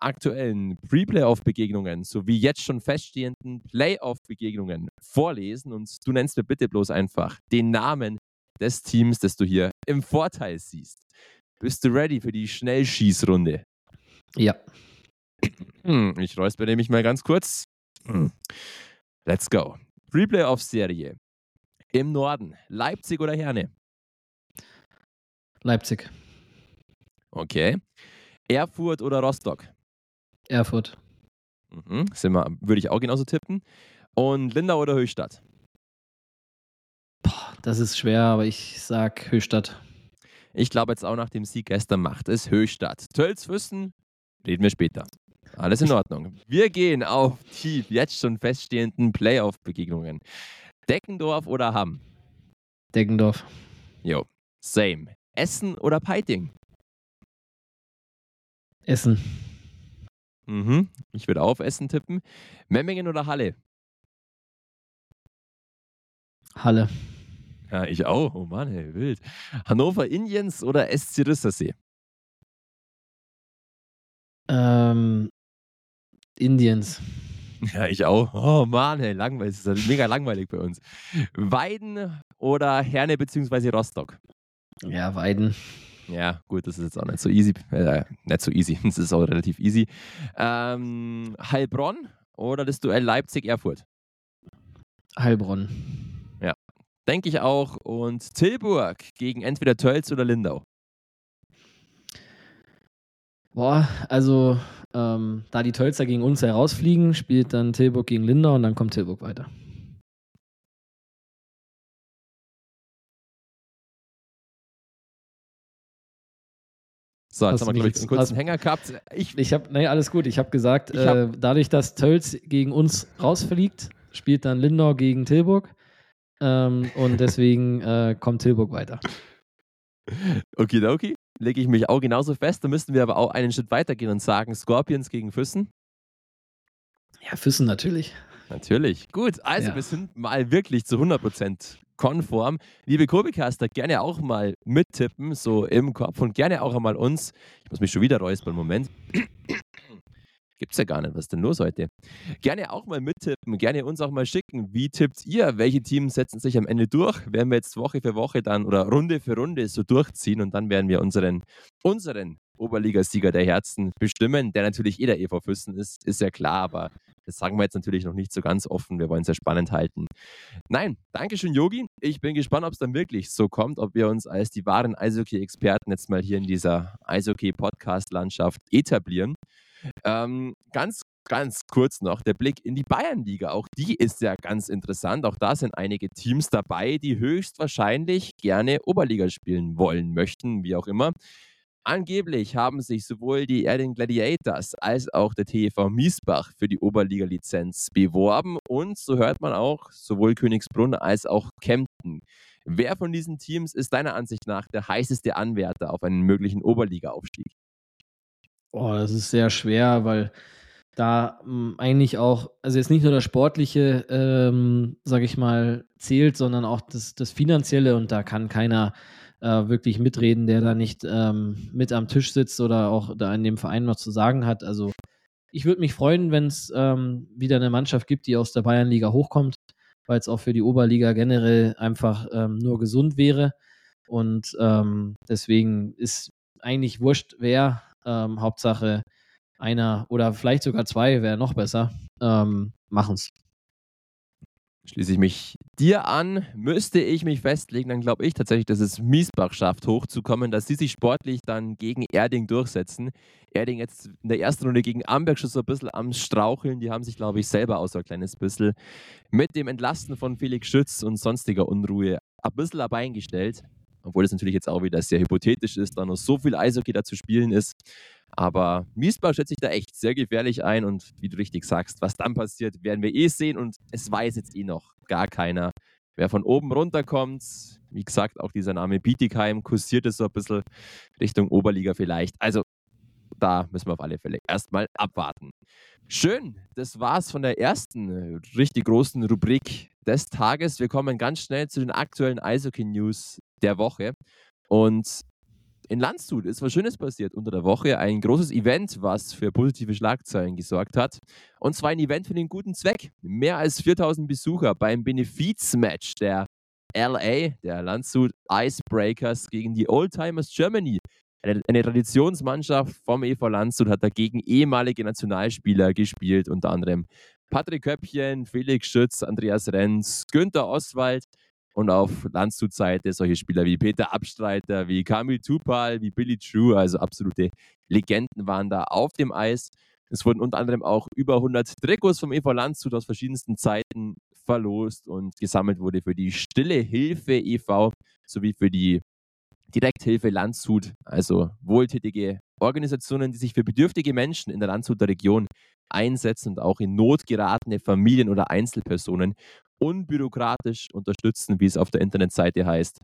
aktuellen Pre-Playoff-Begegnungen sowie jetzt schon feststehenden Playoff-Begegnungen vorlesen und du nennst mir bitte bloß einfach den Namen des Teams, das du hier im Vorteil siehst. Bist du ready für die Schnellschießrunde? Ja. Hm, ich räusper nämlich mal ganz kurz. Hm. Let's go. Replay-Off-Serie. Im Norden, Leipzig oder Herne? Leipzig. Okay. Erfurt oder Rostock? Erfurt. Mhm. würde ich auch genauso tippen. Und Lindau oder Höchstadt? Boah, das ist schwer, aber ich sag Höchstadt. Ich glaube jetzt auch nach dem Sieg gestern macht es Höchstadt. Tölz Füssen, reden wir später. Alles in Ordnung. Wir gehen auf die jetzt schon feststehenden Playoff-Begegnungen. Deckendorf oder Hamm? Deckendorf. Jo, same. Essen oder Peiting? Essen. Mhm. Ich würde auf Essen tippen. Memmingen oder Halle? Halle. Ja, ich auch. Oh Mann, ey, wild. Hannover Indians oder SC Rüstersee? Ähm, Indiens. Ja, ich auch. Oh Mann, ey, langweilig. Das ist mega langweilig bei uns. Weiden oder Herne bzw. Rostock? Ja, Weiden. Ja, gut, das ist jetzt auch nicht so easy. Äh, nicht so easy, das ist auch relativ easy. Ähm, Heilbronn oder das Duell Leipzig-Erfurt? Heilbronn. Ja, denke ich auch. Und Tilburg gegen entweder Tölz oder Lindau? Boah, also ähm, da die Tölzer gegen uns herausfliegen, spielt dann Tilburg gegen Lindau und dann kommt Tilburg weiter. So, jetzt haben wir, glaube ich, einen kurzen Hänger gehabt. Ich, ich habe, nee, alles gut. Ich habe gesagt, ich hab, äh, dadurch, dass Tölz gegen uns rausfliegt, spielt dann Lindau gegen Tilburg. Ähm, und deswegen äh, kommt Tilburg weiter. Okidoki lege ich mich auch genauso fest. Da müssten wir aber auch einen Schritt weitergehen und sagen: Scorpions gegen Füssen. Ja, Füssen natürlich. Natürlich. Gut, also ja. wir sind mal wirklich zu 100% konform. Liebe Kurbecaster, gerne auch mal mittippen, so im Kopf und gerne auch einmal uns. Ich muss mich schon wieder räuspern, Moment. Gibt's ja gar nicht. Was ist denn los heute? Gerne auch mal mittippen, gerne uns auch mal schicken. Wie tippt ihr? Welche Teams setzen sich am Ende durch? Werden wir jetzt Woche für Woche dann oder Runde für Runde so durchziehen und dann werden wir unseren, unseren Oberligasieger der Herzen bestimmen, der natürlich eh der EV Füssen ist, ist ja klar, aber das sagen wir jetzt natürlich noch nicht so ganz offen. Wir wollen es ja spannend halten. Nein, Dankeschön, Yogi. Ich bin gespannt, ob es dann wirklich so kommt, ob wir uns als die wahren Eishockey-Experten jetzt mal hier in dieser Eishockey-Podcast-Landschaft etablieren. Ähm, ganz ganz kurz noch der Blick in die Bayernliga. Auch die ist ja ganz interessant. Auch da sind einige Teams dabei, die höchstwahrscheinlich gerne Oberliga spielen wollen möchten, wie auch immer. Angeblich haben sich sowohl die Erding Gladiators als auch der TV Miesbach für die Oberliga-Lizenz beworben und so hört man auch sowohl Königsbrunn als auch Kempten. Wer von diesen Teams ist deiner Ansicht nach der heißeste Anwärter auf einen möglichen Oberliga-Aufstieg? Oh, das ist sehr schwer, weil da hm, eigentlich auch, also jetzt nicht nur das Sportliche, ähm, sage ich mal, zählt, sondern auch das, das Finanzielle und da kann keiner äh, wirklich mitreden, der da nicht ähm, mit am Tisch sitzt oder auch da in dem Verein noch zu sagen hat. Also ich würde mich freuen, wenn es ähm, wieder eine Mannschaft gibt, die aus der Bayernliga hochkommt, weil es auch für die Oberliga generell einfach ähm, nur gesund wäre. Und ähm, deswegen ist eigentlich wurscht, wer, ähm, Hauptsache einer oder vielleicht sogar zwei wäre noch besser, ähm, machen es. Schließe ich mich dir an, müsste ich mich festlegen, dann glaube ich tatsächlich, dass es Miesbach schafft, hochzukommen, dass sie sich sportlich dann gegen Erding durchsetzen. Erding jetzt in der ersten Runde gegen Amberg schon so ein bisschen am Straucheln. Die haben sich, glaube ich, selber auch so ein kleines bisschen mit dem Entlasten von Felix Schütz und sonstiger Unruhe ein bisschen dabei eingestellt. Obwohl das natürlich jetzt auch wieder sehr hypothetisch ist, da noch so viel Eishockey da zu spielen ist. Aber Miesbach schätze ich da echt sehr gefährlich ein und wie du richtig sagst, was dann passiert, werden wir eh sehen und es weiß jetzt eh noch gar keiner, wer von oben runterkommt. Wie gesagt, auch dieser Name Bietigheim kursiert es so ein bisschen Richtung Oberliga vielleicht. Also da müssen wir auf alle Fälle erstmal abwarten. Schön, das war's von der ersten richtig großen Rubrik des Tages. Wir kommen ganz schnell zu den aktuellen Eishockey-News der Woche. Und in Landshut ist was Schönes passiert unter der Woche. Ein großes Event, was für positive Schlagzeilen gesorgt hat. Und zwar ein Event für den guten Zweck. Mehr als 4000 Besucher beim Benefizmatch der LA, der Landshut Icebreakers gegen die Oldtimers Germany. Eine, eine, Traditionsmannschaft vom EV Landshut hat dagegen ehemalige Nationalspieler gespielt, unter anderem Patrick Köppchen, Felix Schütz, Andreas Renz, Günther Oswald und auf Landshut-Seite solche Spieler wie Peter Abstreiter, wie Kamil Tupal, wie Billy True, also absolute Legenden waren da auf dem Eis. Es wurden unter anderem auch über 100 Trikots vom EV Landshut aus verschiedensten Zeiten verlost und gesammelt wurde für die Stille Hilfe e.V. sowie für die Direkthilfe Landshut, also wohltätige Organisationen, die sich für bedürftige Menschen in der Landshuter Region einsetzen und auch in Not geratene Familien oder Einzelpersonen unbürokratisch unterstützen, wie es auf der Internetseite heißt.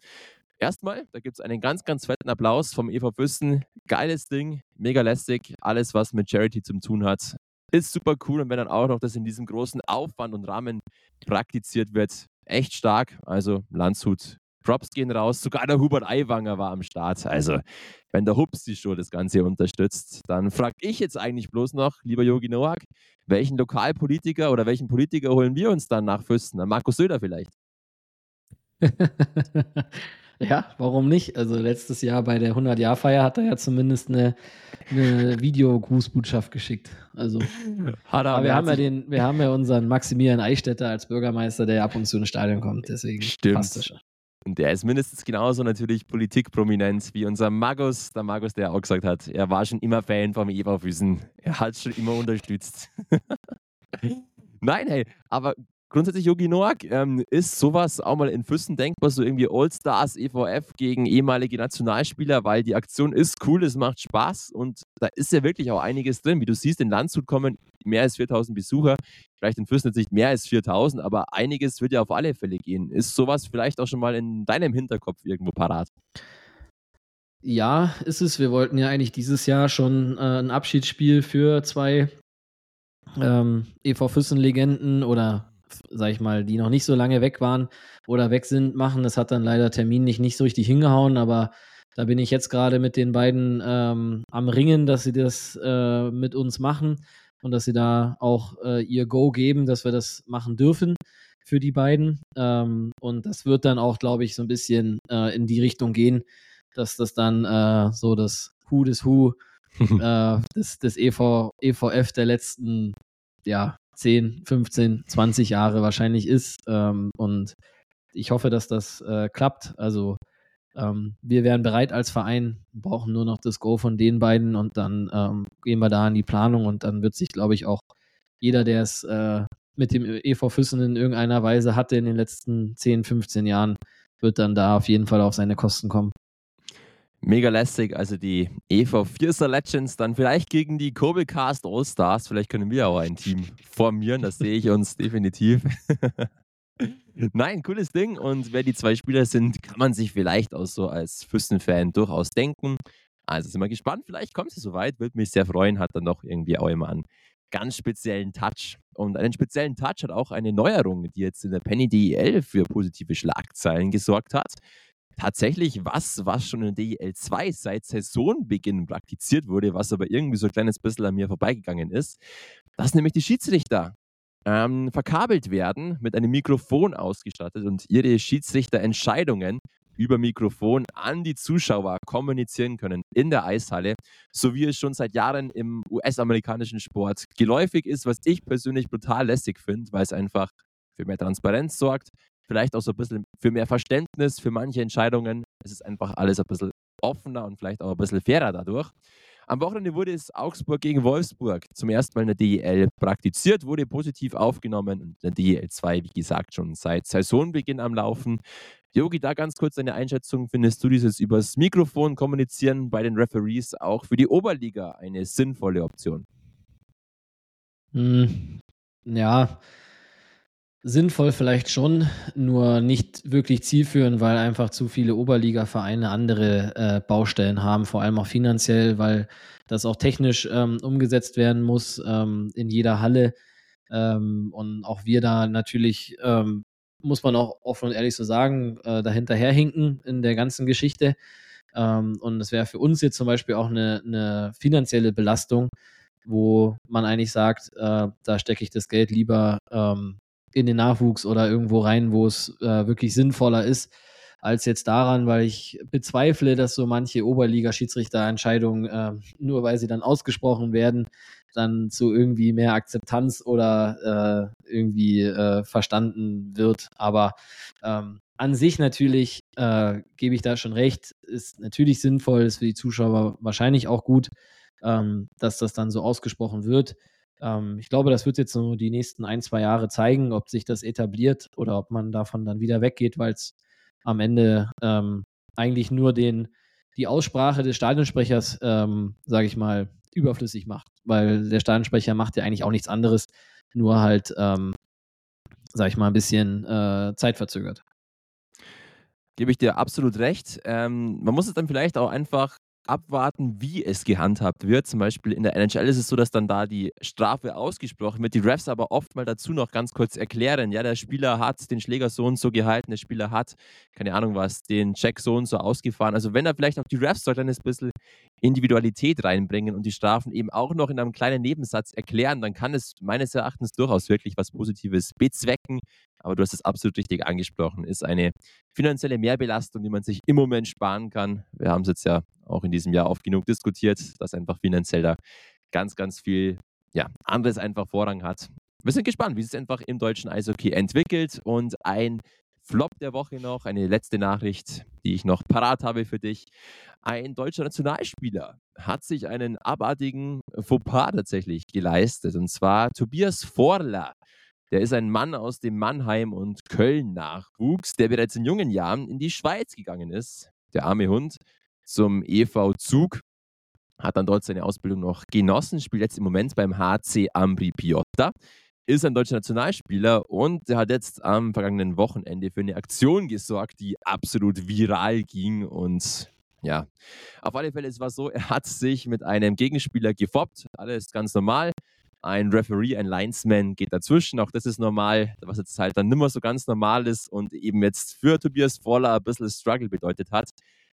Erstmal, da gibt es einen ganz, ganz fetten Applaus vom Eva Füssen. Geiles Ding, mega lästig. Alles, was mit Charity zu tun hat, ist super cool. Und wenn dann auch noch das in diesem großen Aufwand und Rahmen praktiziert wird, echt stark. Also Landshut Props gehen raus. Sogar der Hubert Aiwanger war am Start. Also, wenn der Hubs die Show das Ganze unterstützt, dann frage ich jetzt eigentlich bloß noch, lieber Yogi Noak, welchen Lokalpolitiker oder welchen Politiker holen wir uns dann nach Fürsten? Markus Söder vielleicht. ja, warum nicht? Also letztes Jahr bei der 100-Jahr-Feier hat er ja zumindest eine, eine Videogrußbotschaft geschickt. Also hat er, aber wir haben, ja den, wir haben ja unseren Maximilian Eichstätter als Bürgermeister, der ab und zu ins Stadion kommt. Deswegen Stimmt. passt das schon. Und der ist mindestens genauso natürlich politikprominent wie unser Magus. Der Magus, der auch gesagt hat, er war schon immer Fan vom Eberfüßen. Er hat schon immer unterstützt. Nein, hey, aber grundsätzlich Yogi Noak, ähm, ist sowas auch mal in Füssen denkbar, so irgendwie All-Stars, EVF gegen ehemalige Nationalspieler, weil die Aktion ist cool, es macht Spaß und da ist ja wirklich auch einiges drin. Wie du siehst, in Landshut kommen mehr als 4000 Besucher vielleicht in Fürsten jetzt nicht mehr als 4000, aber einiges wird ja auf alle Fälle gehen. Ist sowas vielleicht auch schon mal in deinem Hinterkopf irgendwo parat? Ja, ist es. Wir wollten ja eigentlich dieses Jahr schon äh, ein Abschiedsspiel für zwei ähm, EV Füssen-Legenden oder sag ich mal, die noch nicht so lange weg waren oder weg sind, machen. Das hat dann leider terminlich nicht so richtig hingehauen, aber da bin ich jetzt gerade mit den beiden ähm, am Ringen, dass sie das äh, mit uns machen und dass sie da auch äh, ihr Go geben, dass wir das machen dürfen für die beiden. Ähm, und das wird dann auch, glaube ich, so ein bisschen äh, in die Richtung gehen, dass das dann äh, so das Who des Who äh, des, des EV, EVF der letzten ja, 10, 15, 20 Jahre wahrscheinlich ist. Ähm, und ich hoffe, dass das äh, klappt. Also ähm, wir wären bereit als Verein, brauchen nur noch das Go von den beiden und dann ähm, gehen wir da in die Planung und dann wird sich, glaube ich, auch jeder, der es äh, mit dem EV Füssen in irgendeiner Weise hatte in den letzten 10, 15 Jahren, wird dann da auf jeden Fall auf seine Kosten kommen. Mega lästig, also die EV Vierser Legends dann vielleicht gegen die Cast All Stars. Vielleicht können wir auch ein Team formieren, das sehe ich uns definitiv. Nein, cooles Ding. Und wer die zwei Spieler sind, kann man sich vielleicht auch so als Füssen-Fan durchaus denken. Also sind wir gespannt. Vielleicht kommt es soweit. Würde mich sehr freuen. Hat dann doch irgendwie auch immer einen ganz speziellen Touch. Und einen speziellen Touch hat auch eine Neuerung, die jetzt in der Penny DEL für positive Schlagzeilen gesorgt hat. Tatsächlich was, was schon in DEL 2 seit Saisonbeginn praktiziert wurde, was aber irgendwie so ein kleines bisschen an mir vorbeigegangen ist, dass nämlich die Schiedsrichter ähm, verkabelt werden, mit einem Mikrofon ausgestattet und ihre Schiedsrichterentscheidungen über Mikrofon an die Zuschauer kommunizieren können in der Eishalle, so wie es schon seit Jahren im US-amerikanischen Sport geläufig ist, was ich persönlich brutal lässig finde, weil es einfach für mehr Transparenz sorgt, vielleicht auch so ein bisschen für mehr Verständnis für manche Entscheidungen. Es ist einfach alles ein bisschen offener und vielleicht auch ein bisschen fairer dadurch. Am Wochenende wurde es Augsburg gegen Wolfsburg zum ersten Mal in der DEL praktiziert, wurde positiv aufgenommen und in der DEL 2, wie gesagt, schon seit Saisonbeginn am Laufen. Yogi, da ganz kurz deine Einschätzung. Findest du dieses übers Mikrofon kommunizieren bei den Referees auch für die Oberliga eine sinnvolle Option? Hm, ja, Sinnvoll vielleicht schon, nur nicht wirklich zielführend, weil einfach zu viele Oberliga-Vereine andere äh, Baustellen haben, vor allem auch finanziell, weil das auch technisch ähm, umgesetzt werden muss ähm, in jeder Halle. Ähm, und auch wir da natürlich, ähm, muss man auch offen und ehrlich so sagen, äh, dahinterherhinken in der ganzen Geschichte. Ähm, und es wäre für uns jetzt zum Beispiel auch eine, eine finanzielle Belastung, wo man eigentlich sagt, äh, da stecke ich das Geld lieber ähm, in den Nachwuchs oder irgendwo rein, wo es äh, wirklich sinnvoller ist, als jetzt daran, weil ich bezweifle, dass so manche Oberliga-Schiedsrichterentscheidungen, äh, nur weil sie dann ausgesprochen werden, dann zu irgendwie mehr Akzeptanz oder äh, irgendwie äh, verstanden wird. Aber ähm, an sich natürlich äh, gebe ich da schon recht, ist natürlich sinnvoll, ist für die Zuschauer wahrscheinlich auch gut, ähm, dass das dann so ausgesprochen wird. Ähm, ich glaube, das wird jetzt so die nächsten ein, zwei Jahre zeigen, ob sich das etabliert oder ob man davon dann wieder weggeht, weil es am Ende ähm, eigentlich nur den, die Aussprache des Stadionsprechers, ähm, sage ich mal, überflüssig macht. Weil der Stadionsprecher macht ja eigentlich auch nichts anderes, nur halt, ähm, sage ich mal, ein bisschen äh, zeitverzögert. Gebe ich dir absolut recht. Ähm, man muss es dann vielleicht auch einfach abwarten, wie es gehandhabt wird. Zum Beispiel in der NHL ist es so, dass dann da die Strafe ausgesprochen wird, die Refs aber oft mal dazu noch ganz kurz erklären. Ja, der Spieler hat den Schläger so und so gehalten, der Spieler hat, keine Ahnung was, den Check so und so ausgefahren. Also wenn da vielleicht auch die Refs dort ein bisschen Individualität reinbringen und die Strafen eben auch noch in einem kleinen Nebensatz erklären, dann kann es meines Erachtens durchaus wirklich was Positives bezwecken. Aber du hast es absolut richtig angesprochen, ist eine finanzielle Mehrbelastung, die man sich im Moment sparen kann. Wir haben es jetzt ja auch in diesem Jahr oft genug diskutiert, dass einfach finanziell da ganz, ganz viel ja, anderes einfach Vorrang hat. Wir sind gespannt, wie es einfach im deutschen Eishockey entwickelt. Und ein Flop der Woche noch, eine letzte Nachricht, die ich noch parat habe für dich. Ein deutscher Nationalspieler hat sich einen abartigen Fauxpas tatsächlich geleistet. Und zwar Tobias Forler. Der ist ein Mann aus dem Mannheim- und Köln-Nachwuchs, der bereits in jungen Jahren in die Schweiz gegangen ist. Der arme Hund zum EV Zug, hat dann dort seine Ausbildung noch genossen, spielt jetzt im Moment beim HC Ambri Piotta, ist ein deutscher Nationalspieler und der hat jetzt am vergangenen Wochenende für eine Aktion gesorgt, die absolut viral ging und ja, auf alle Fälle, es war so, er hat sich mit einem Gegenspieler gefoppt, alles ganz normal, ein Referee, ein Linesman geht dazwischen. Auch das ist normal, was jetzt halt dann nimmer so ganz normal ist und eben jetzt für Tobias Voller ein bisschen Struggle bedeutet hat.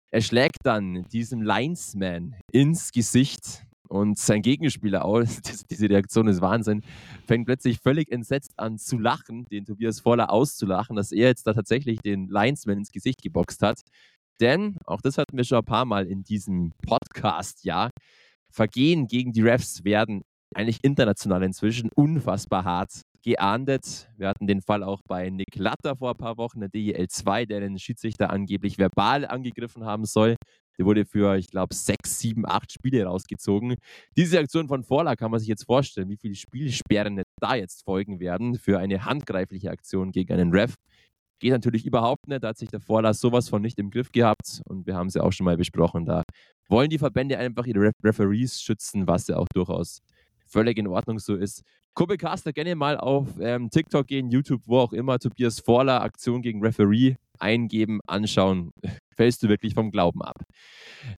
Er schlägt dann diesem Linesman ins Gesicht und sein Gegenspieler auch, diese Reaktion ist Wahnsinn, fängt plötzlich völlig entsetzt an zu lachen, den Tobias Voller auszulachen, dass er jetzt da tatsächlich den Linesman ins Gesicht geboxt hat. Denn, auch das hatten wir schon ein paar Mal in diesem Podcast, ja, Vergehen gegen die Refs werden eigentlich international inzwischen unfassbar hart geahndet. Wir hatten den Fall auch bei Nick Latter vor ein paar Wochen, der DEL 2, der den Schiedsrichter angeblich verbal angegriffen haben soll. Der wurde für, ich glaube, sechs, sieben, acht Spiele rausgezogen. Diese Aktion von Vorla kann man sich jetzt vorstellen, wie viele Spielsperren da jetzt folgen werden für eine handgreifliche Aktion gegen einen Ref. Geht natürlich überhaupt nicht. Da hat sich der Vorla sowas von nicht im Griff gehabt. Und wir haben es ja auch schon mal besprochen. Da wollen die Verbände einfach ihre Referees schützen, was ja auch durchaus völlig in Ordnung so ist. Kumpel Caster, gerne mal auf ähm, TikTok gehen, YouTube, wo auch immer. Tobias Vorler, Aktion gegen Referee eingeben, anschauen. Fällst du wirklich vom Glauben ab?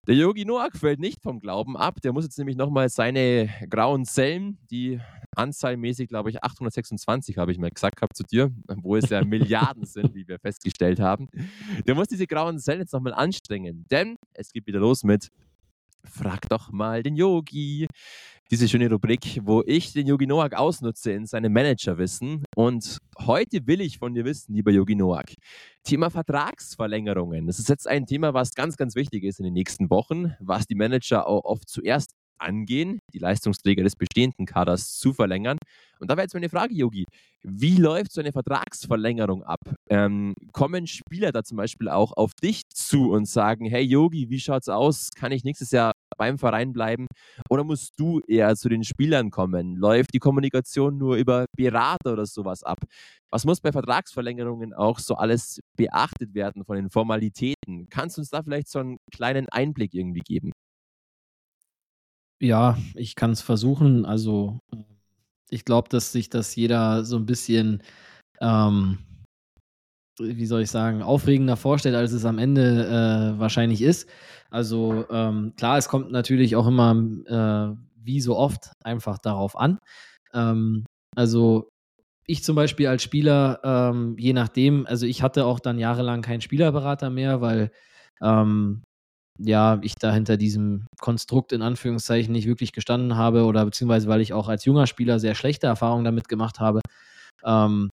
Der Yogi Noak fällt nicht vom Glauben ab. Der muss jetzt nämlich nochmal seine grauen Zellen, die anzahlmäßig, glaube ich, 826 habe ich mal gesagt gehabt zu dir, wo es ja Milliarden sind, wie wir festgestellt haben. Der muss diese grauen Zellen jetzt nochmal anstrengen, denn es geht wieder los mit Frag doch mal den Yogi. Diese schöne Rubrik, wo ich den Yogi Noak ausnutze in seinem Managerwissen. Und heute will ich von dir wissen, lieber Yogi Noak, Thema Vertragsverlängerungen. Das ist jetzt ein Thema, was ganz, ganz wichtig ist in den nächsten Wochen, was die Manager auch oft zuerst angehen, die Leistungsträger des bestehenden Kaders zu verlängern. Und da wäre jetzt meine Frage, Yogi, wie läuft so eine Vertragsverlängerung ab? Ähm, kommen Spieler da zum Beispiel auch auf dich zu und sagen, hey Yogi, wie schaut's aus? Kann ich nächstes Jahr beim Verein bleiben? Oder musst du eher zu den Spielern kommen? Läuft die Kommunikation nur über Berater oder sowas ab? Was muss bei Vertragsverlängerungen auch so alles beachtet werden von den Formalitäten? Kannst du uns da vielleicht so einen kleinen Einblick irgendwie geben? Ja, ich kann es versuchen. Also, ich glaube, dass sich das jeder so ein bisschen, ähm, wie soll ich sagen, aufregender vorstellt, als es am Ende äh, wahrscheinlich ist. Also, ähm, klar, es kommt natürlich auch immer, äh, wie so oft, einfach darauf an. Ähm, also, ich zum Beispiel als Spieler, ähm, je nachdem, also ich hatte auch dann jahrelang keinen Spielerberater mehr, weil ähm, ja, ich da hinter diesem Konstrukt in Anführungszeichen nicht wirklich gestanden habe oder beziehungsweise weil ich auch als junger Spieler sehr schlechte Erfahrungen damit gemacht habe, ähm,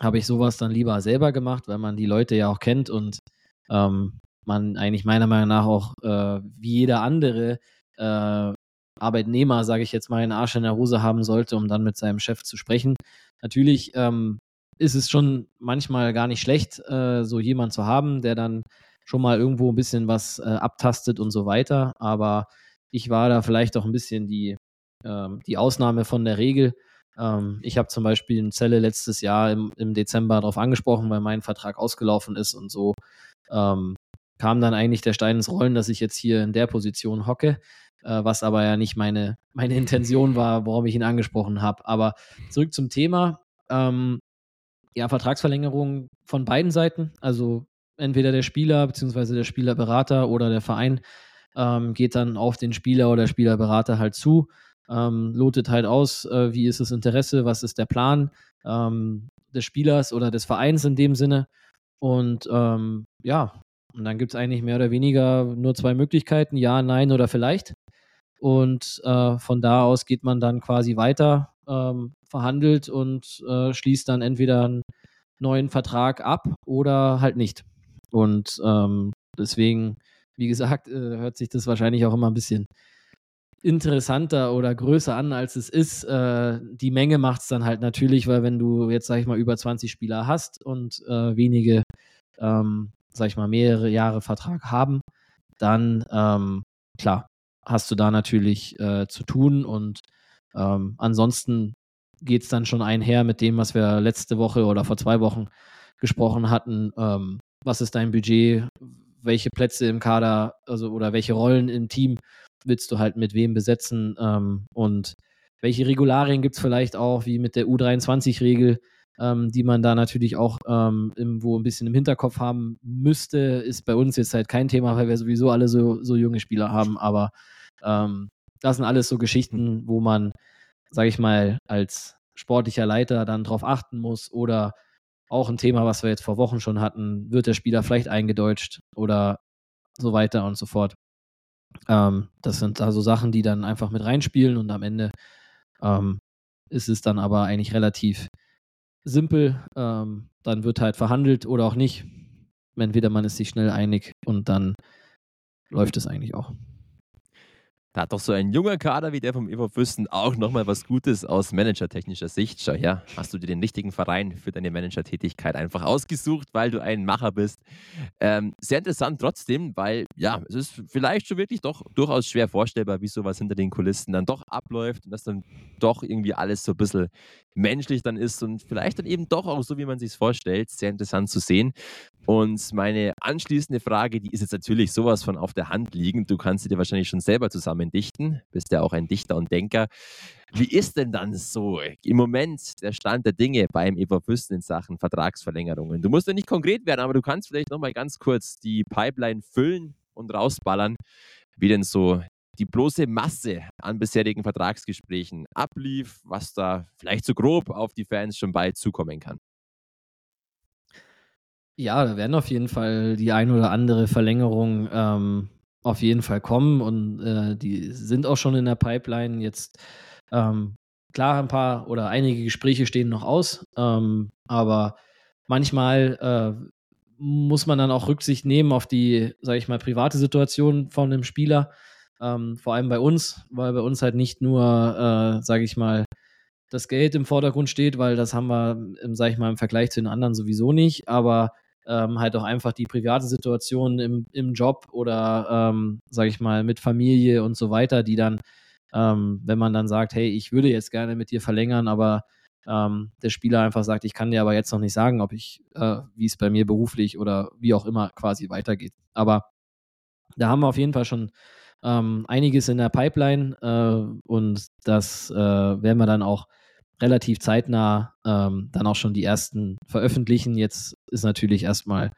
habe ich sowas dann lieber selber gemacht, weil man die Leute ja auch kennt und ähm, man eigentlich meiner Meinung nach auch äh, wie jeder andere äh, Arbeitnehmer, sage ich jetzt mal, einen Arsch in der Hose haben sollte, um dann mit seinem Chef zu sprechen. Natürlich ähm, ist es schon manchmal gar nicht schlecht, äh, so jemanden zu haben, der dann schon mal irgendwo ein bisschen was äh, abtastet und so weiter. Aber ich war da vielleicht auch ein bisschen die, ähm, die Ausnahme von der Regel. Ähm, ich habe zum Beispiel in Zelle letztes Jahr im, im Dezember darauf angesprochen, weil mein Vertrag ausgelaufen ist und so ähm, kam dann eigentlich der Stein ins Rollen, dass ich jetzt hier in der Position hocke, äh, was aber ja nicht meine, meine Intention war, warum ich ihn angesprochen habe. Aber zurück zum Thema. Ähm, ja, Vertragsverlängerung von beiden Seiten. Also entweder der Spieler bzw. der Spielerberater oder der Verein ähm, geht dann auf den Spieler oder Spielerberater halt zu, ähm, lotet halt aus, äh, wie ist das Interesse, was ist der Plan ähm, des Spielers oder des Vereins in dem Sinne. Und ähm, ja, und dann gibt es eigentlich mehr oder weniger nur zwei Möglichkeiten, ja, nein oder vielleicht. Und äh, von da aus geht man dann quasi weiter, ähm, verhandelt und äh, schließt dann entweder einen neuen Vertrag ab oder halt nicht. Und ähm, deswegen, wie gesagt, äh, hört sich das wahrscheinlich auch immer ein bisschen interessanter oder größer an, als es ist. Äh, die Menge macht es dann halt natürlich, weil wenn du jetzt, sag ich mal, über 20 Spieler hast und äh, wenige, ähm, sag ich mal, mehrere Jahre Vertrag haben, dann, ähm, klar, hast du da natürlich äh, zu tun und ähm, ansonsten geht es dann schon einher mit dem, was wir letzte Woche oder vor zwei Wochen gesprochen hatten. Ähm, was ist dein Budget, welche Plätze im Kader, also oder welche Rollen im Team willst du halt mit wem besetzen? Ähm, und welche Regularien gibt es vielleicht auch, wie mit der U23-Regel, ähm, die man da natürlich auch ähm, irgendwo ein bisschen im Hinterkopf haben müsste, ist bei uns jetzt halt kein Thema, weil wir sowieso alle so, so junge Spieler haben, aber ähm, das sind alles so Geschichten, wo man sage ich mal, als sportlicher Leiter dann drauf achten muss oder auch ein Thema, was wir jetzt vor Wochen schon hatten, wird der Spieler vielleicht eingedeutscht oder so weiter und so fort. Ähm, das sind also Sachen, die dann einfach mit reinspielen und am Ende ähm, ist es dann aber eigentlich relativ simpel. Ähm, dann wird halt verhandelt oder auch nicht. Entweder man ist sich schnell einig und dann läuft es eigentlich auch. Da hat doch so ein junger Kader wie der vom EV Fürsten auch nochmal was Gutes aus managertechnischer Sicht. Schau her, hast du dir den richtigen Verein für deine Managertätigkeit einfach ausgesucht, weil du ein Macher bist. Ähm, sehr interessant trotzdem, weil ja, es ist vielleicht schon wirklich doch durchaus schwer vorstellbar, wie sowas hinter den Kulissen dann doch abläuft und dass dann doch irgendwie alles so ein bisschen menschlich dann ist und vielleicht dann eben doch auch so, wie man sich es vorstellt. Sehr interessant zu sehen. Und meine anschließende Frage, die ist jetzt natürlich sowas von auf der Hand liegend. Du kannst sie dir wahrscheinlich schon selber zusammen dichten. Bist ja auch ein Dichter und Denker. Wie ist denn dann so im Moment der Stand der Dinge beim Eva Fürsten in Sachen Vertragsverlängerungen? Du musst ja nicht konkret werden, aber du kannst vielleicht nochmal ganz kurz die Pipeline füllen und rausballern, wie denn so die bloße Masse an bisherigen Vertragsgesprächen ablief, was da vielleicht so grob auf die Fans schon bald zukommen kann. Ja, da werden auf jeden Fall die ein oder andere Verlängerung ähm, auf jeden Fall kommen und äh, die sind auch schon in der Pipeline. Jetzt ähm, klar, ein paar oder einige Gespräche stehen noch aus, ähm, aber manchmal äh, muss man dann auch Rücksicht nehmen auf die, sage ich mal, private Situation von einem Spieler. Ähm, vor allem bei uns, weil bei uns halt nicht nur, äh, sage ich mal, das Geld im Vordergrund steht, weil das haben wir, sage ich mal, im Vergleich zu den anderen sowieso nicht, aber ähm, halt auch einfach die private Situation im, im Job oder, ähm, sage ich mal, mit Familie und so weiter, die dann, ähm, wenn man dann sagt, hey, ich würde jetzt gerne mit dir verlängern, aber ähm, der Spieler einfach sagt, ich kann dir aber jetzt noch nicht sagen, ob ich, äh, wie es bei mir beruflich oder wie auch immer quasi weitergeht. Aber da haben wir auf jeden Fall schon ähm, einiges in der Pipeline äh, und das äh, werden wir dann auch relativ zeitnah ähm, dann auch schon die ersten veröffentlichen. Jetzt ist natürlich erstmal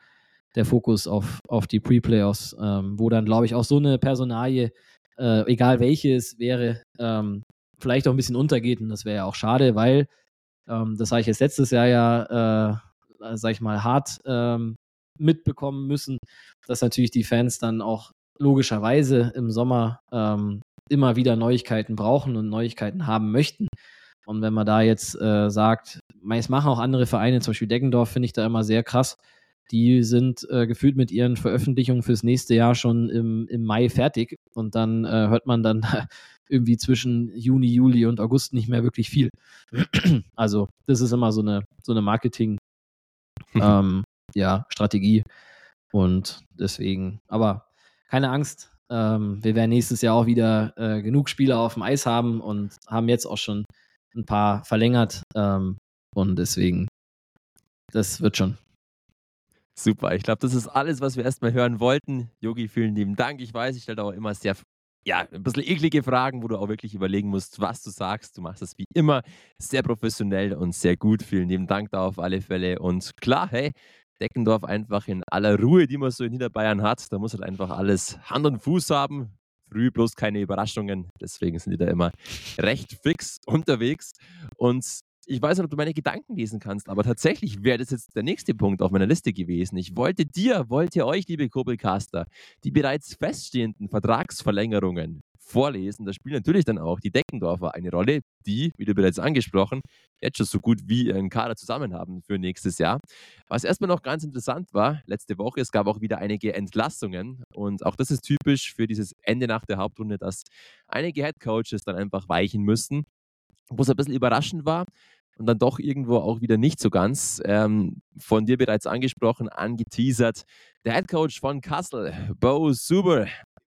der Fokus auf, auf die Pre-Playoffs, ähm, wo dann, glaube ich, auch so eine Personalie, äh, egal welche es wäre, ähm, vielleicht auch ein bisschen untergeht. Und das wäre ja auch schade, weil, ähm, das habe ich jetzt letztes Jahr ja, äh, sag ich mal, hart ähm, mitbekommen müssen, dass natürlich die Fans dann auch logischerweise im Sommer ähm, immer wieder Neuigkeiten brauchen und Neuigkeiten haben möchten. Und wenn man da jetzt äh, sagt, es machen auch andere Vereine, zum Beispiel Deggendorf finde ich da immer sehr krass. Die sind äh, gefühlt mit ihren Veröffentlichungen fürs nächste Jahr schon im, im Mai fertig. Und dann äh, hört man dann irgendwie zwischen Juni, Juli und August nicht mehr wirklich viel. also, das ist immer so eine, so eine Marketing- ähm, ja, Strategie. Und deswegen, aber keine Angst. Ähm, wir werden nächstes Jahr auch wieder äh, genug Spieler auf dem Eis haben und haben jetzt auch schon ein paar verlängert. Ähm, und deswegen, das wird schon. Super, ich glaube, das ist alles, was wir erstmal hören wollten. Yogi, vielen lieben Dank. Ich weiß, ich stelle auch immer sehr, ja, ein bisschen eklige Fragen, wo du auch wirklich überlegen musst, was du sagst. Du machst das wie immer sehr professionell und sehr gut. Vielen lieben Dank da auf alle Fälle. Und klar, hey, Deckendorf einfach in aller Ruhe, die man so in Niederbayern hat. Da muss halt einfach alles Hand und Fuß haben früh, bloß keine Überraschungen. Deswegen sind die da immer recht fix unterwegs. Und ich weiß nicht, ob du meine Gedanken lesen kannst, aber tatsächlich wäre das jetzt der nächste Punkt auf meiner Liste gewesen. Ich wollte dir, wollte euch, liebe Kurbelcaster, die bereits feststehenden Vertragsverlängerungen vorlesen. Da spielen natürlich dann auch die Deckendorfer eine Rolle, die, wie du bereits angesprochen, jetzt schon so gut wie einen Kader zusammen haben für nächstes Jahr. Was erstmal noch ganz interessant war, letzte Woche, es gab auch wieder einige Entlassungen und auch das ist typisch für dieses Ende nach der Hauptrunde, dass einige Headcoaches dann einfach weichen müssen. Wo es ein bisschen überraschend war, und dann doch irgendwo auch wieder nicht so ganz. Ähm, von dir bereits angesprochen, angeteasert. Der Headcoach von Kassel, Bo Suber,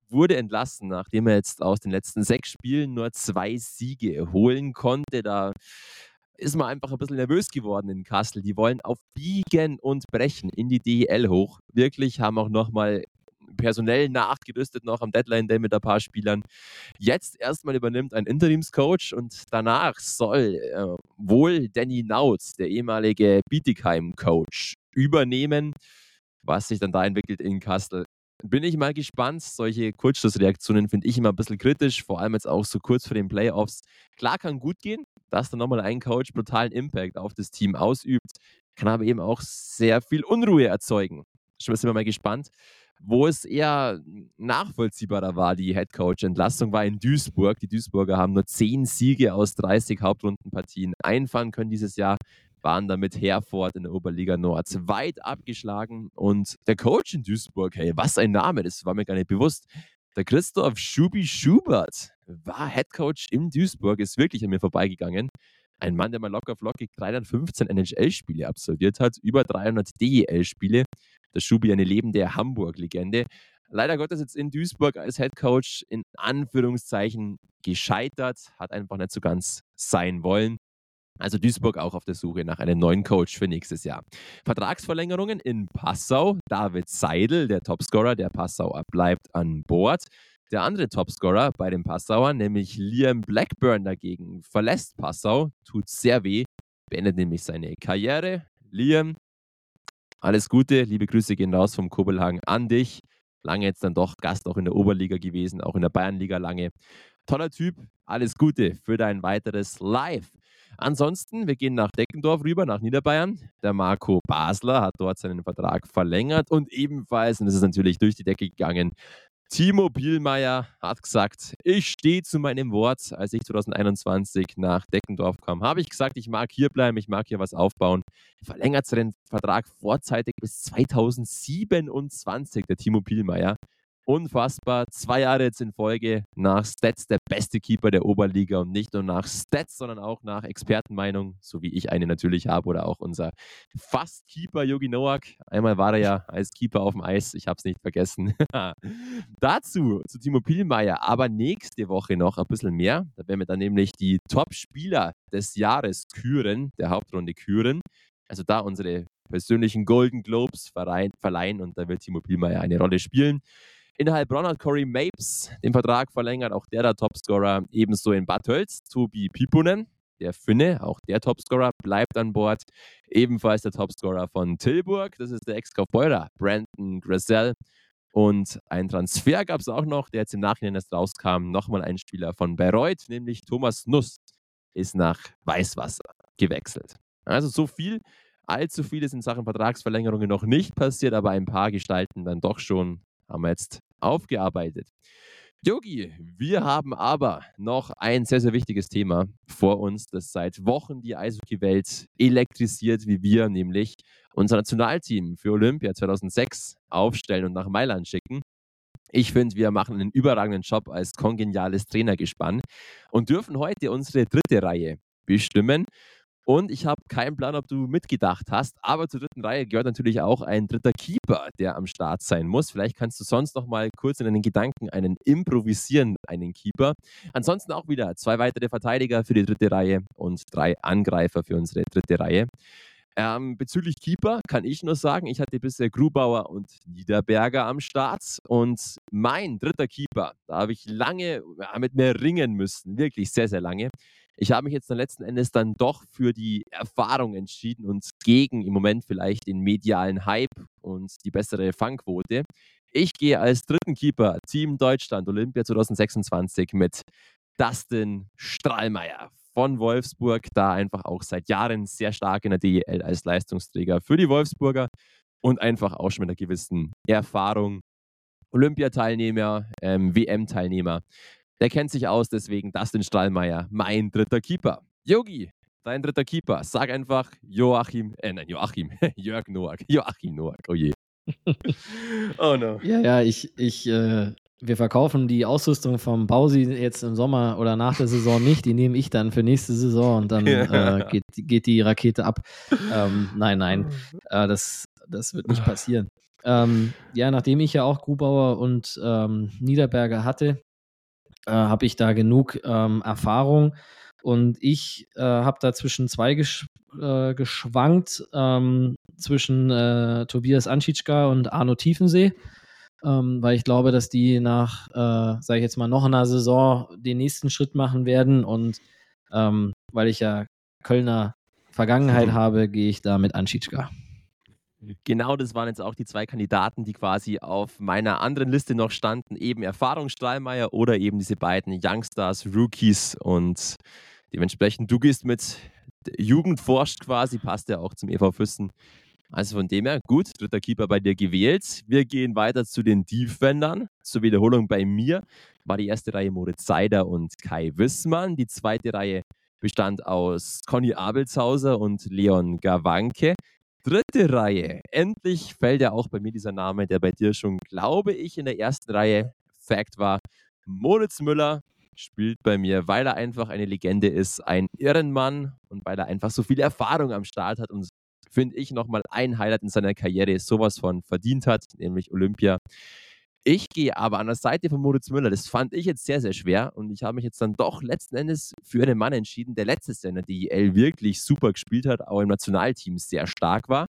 wurde entlassen, nachdem er jetzt aus den letzten sechs Spielen nur zwei Siege holen konnte. Da ist man einfach ein bisschen nervös geworden in Kassel. Die wollen auf Biegen und Brechen in die DEL hoch. Wirklich haben auch nochmal personell nachgerüstet noch am Deadline Day mit ein paar Spielern. Jetzt erstmal übernimmt ein Interimscoach und danach soll äh, wohl Danny Nautz, der ehemalige Bietigheim-Coach, übernehmen. Was sich dann da entwickelt in Kassel, bin ich mal gespannt. Solche Kurzschlussreaktionen finde ich immer ein bisschen kritisch, vor allem jetzt auch so kurz vor den Playoffs. Klar kann gut gehen, dass dann nochmal ein Coach brutalen Impact auf das Team ausübt, kann aber eben auch sehr viel Unruhe erzeugen. Schon sind wir mal gespannt. Wo es eher nachvollziehbarer war, die Headcoach-Entlassung war in Duisburg. Die Duisburger haben nur 10 Siege aus 30 Hauptrundenpartien einfahren können dieses Jahr waren damit Herford in der Oberliga Nord weit abgeschlagen. Und der Coach in Duisburg, hey, was ein Name, das war mir gar nicht bewusst. Der Christoph Schubi Schubert war Headcoach in Duisburg, ist wirklich an mir vorbeigegangen. Ein Mann, der mal locker flockig 315 NHL-Spiele absolviert hat, über 300 DEL-Spiele. Der Schubi, eine lebende Hamburg-Legende. Leider Gottes jetzt in Duisburg als Headcoach in Anführungszeichen gescheitert, hat einfach nicht so ganz sein wollen. Also Duisburg auch auf der Suche nach einem neuen Coach für nächstes Jahr. Vertragsverlängerungen in Passau. David Seidel, der Topscorer der Passauer, bleibt an Bord. Der andere Topscorer bei den Passauern, nämlich Liam Blackburn dagegen, verlässt Passau, tut sehr weh, beendet nämlich seine Karriere. Liam, alles Gute, liebe Grüße gehen raus vom Kobelhagen an dich. Lange jetzt dann doch Gast auch in der Oberliga gewesen, auch in der Bayernliga lange. Toller Typ, alles Gute für dein weiteres Live. Ansonsten, wir gehen nach Deckendorf rüber, nach Niederbayern. Der Marco Basler hat dort seinen Vertrag verlängert und ebenfalls, und das ist natürlich durch die Decke gegangen, Timo Bielmeier hat gesagt, ich stehe zu meinem Wort. Als ich 2021 nach Deckendorf kam, habe ich gesagt, ich mag hier bleiben, ich mag hier was aufbauen. Verlängert seinen Vertrag vorzeitig bis 2027, der Timo Bielmeier. Unfassbar. Zwei Jahre jetzt in Folge nach Stats der beste Keeper der Oberliga und nicht nur nach Stats, sondern auch nach Expertenmeinung, so wie ich eine natürlich habe oder auch unser Fast-Keeper Yogi Noak. Einmal war er ja als Keeper auf dem Eis, ich habe es nicht vergessen. Dazu zu Timo Pielmeier, aber nächste Woche noch ein bisschen mehr. Da werden wir dann nämlich die Top-Spieler des Jahres küren, der Hauptrunde küren. Also da unsere persönlichen Golden Globes verleihen und da wird Timo Pielmeier eine Rolle spielen. In Heilbronn hat Corey Mapes den Vertrag verlängert, auch der der Topscorer. Ebenso in Bad Tobi Pipunen, der Finne, auch der Topscorer, bleibt an Bord. Ebenfalls der Topscorer von Tilburg, das ist der Ex-Kaufbeurer, Brandon Gressel. Und ein Transfer gab es auch noch, der jetzt im Nachhinein erst rauskam. Nochmal ein Spieler von Bayreuth, nämlich Thomas Nuss, ist nach Weißwasser gewechselt. Also so viel. Allzu viel ist in Sachen Vertragsverlängerungen noch nicht passiert, aber ein paar gestalten dann doch schon haben wir jetzt aufgearbeitet. Yogi, wir haben aber noch ein sehr, sehr wichtiges Thema vor uns, das seit Wochen die Eishockey-Welt elektrisiert, wie wir nämlich unser Nationalteam für Olympia 2006 aufstellen und nach Mailand schicken. Ich finde, wir machen einen überragenden Job als kongeniales Trainergespann und dürfen heute unsere dritte Reihe bestimmen. Und ich habe keinen Plan, ob du mitgedacht hast, aber zur dritten Reihe gehört natürlich auch ein dritter Keeper, der am Start sein muss. Vielleicht kannst du sonst noch mal kurz in deinen Gedanken einen improvisieren, einen Keeper. Ansonsten auch wieder zwei weitere Verteidiger für die dritte Reihe und drei Angreifer für unsere dritte Reihe. Ähm, bezüglich Keeper kann ich nur sagen, ich hatte bisher Grubauer und Niederberger am Start und mein dritter Keeper, da habe ich lange ja, mit mir ringen müssen, wirklich sehr, sehr lange. Ich habe mich jetzt dann letzten Endes dann doch für die Erfahrung entschieden und gegen im Moment vielleicht den medialen Hype und die bessere Fangquote. Ich gehe als dritten Keeper Team Deutschland Olympia 2026 mit Dustin Strahlmeier von Wolfsburg, da einfach auch seit Jahren sehr stark in der DEL als Leistungsträger für die Wolfsburger und einfach auch schon mit einer gewissen Erfahrung. Olympiateilnehmer, ähm, WM-Teilnehmer. Der kennt sich aus, deswegen Dustin Strahlmeier, mein dritter Keeper. Yogi, dein dritter Keeper. Sag einfach Joachim, äh, nein, Joachim, Jörg Noack. Joachim Noack, oh je. oh no. Ja, ja, ich, ich, äh, wir verkaufen die Ausrüstung vom Bausi jetzt im Sommer oder nach der Saison nicht. Die nehme ich dann für nächste Saison und dann äh, geht, geht die Rakete ab. Ähm, nein, nein, äh, das, das wird nicht passieren. Ähm, ja, nachdem ich ja auch Grubauer und ähm, Niederberger hatte, äh, habe ich da genug ähm, Erfahrung. Und ich äh, habe da zwischen zwei gesch äh, geschwankt, ähm, zwischen äh, Tobias Anschitschka und Arno Tiefensee, ähm, weil ich glaube, dass die nach, äh, sage ich jetzt mal, noch einer Saison den nächsten Schritt machen werden. Und ähm, weil ich ja Kölner Vergangenheit mhm. habe, gehe ich da mit Anschitschka. Genau, das waren jetzt auch die zwei Kandidaten, die quasi auf meiner anderen Liste noch standen. Eben Erfahrung Strahlmeier oder eben diese beiden Youngstars, Rookies. Und dementsprechend, du gehst mit Jugend forscht quasi, passt ja auch zum EV Füssen. Also von dem her, gut, dritter Keeper bei dir gewählt. Wir gehen weiter zu den Defendern. Zur Wiederholung bei mir war die erste Reihe Moritz Seider und Kai Wissmann. Die zweite Reihe bestand aus Conny Abelshauser und Leon Gawanke. Dritte Reihe. Endlich fällt ja auch bei mir dieser Name, der bei dir schon, glaube ich, in der ersten Reihe Fact war. Moritz Müller spielt bei mir, weil er einfach eine Legende ist, ein Irrenmann und weil er einfach so viel Erfahrung am Start hat und finde ich nochmal ein Highlight in seiner Karriere sowas von verdient hat, nämlich Olympia. Ich gehe aber an der Seite von Moritz Müller. Das fand ich jetzt sehr, sehr schwer. Und ich habe mich jetzt dann doch letzten Endes für einen Mann entschieden, der letztes Jahr in der DEL wirklich super gespielt hat, auch im Nationalteam sehr stark war.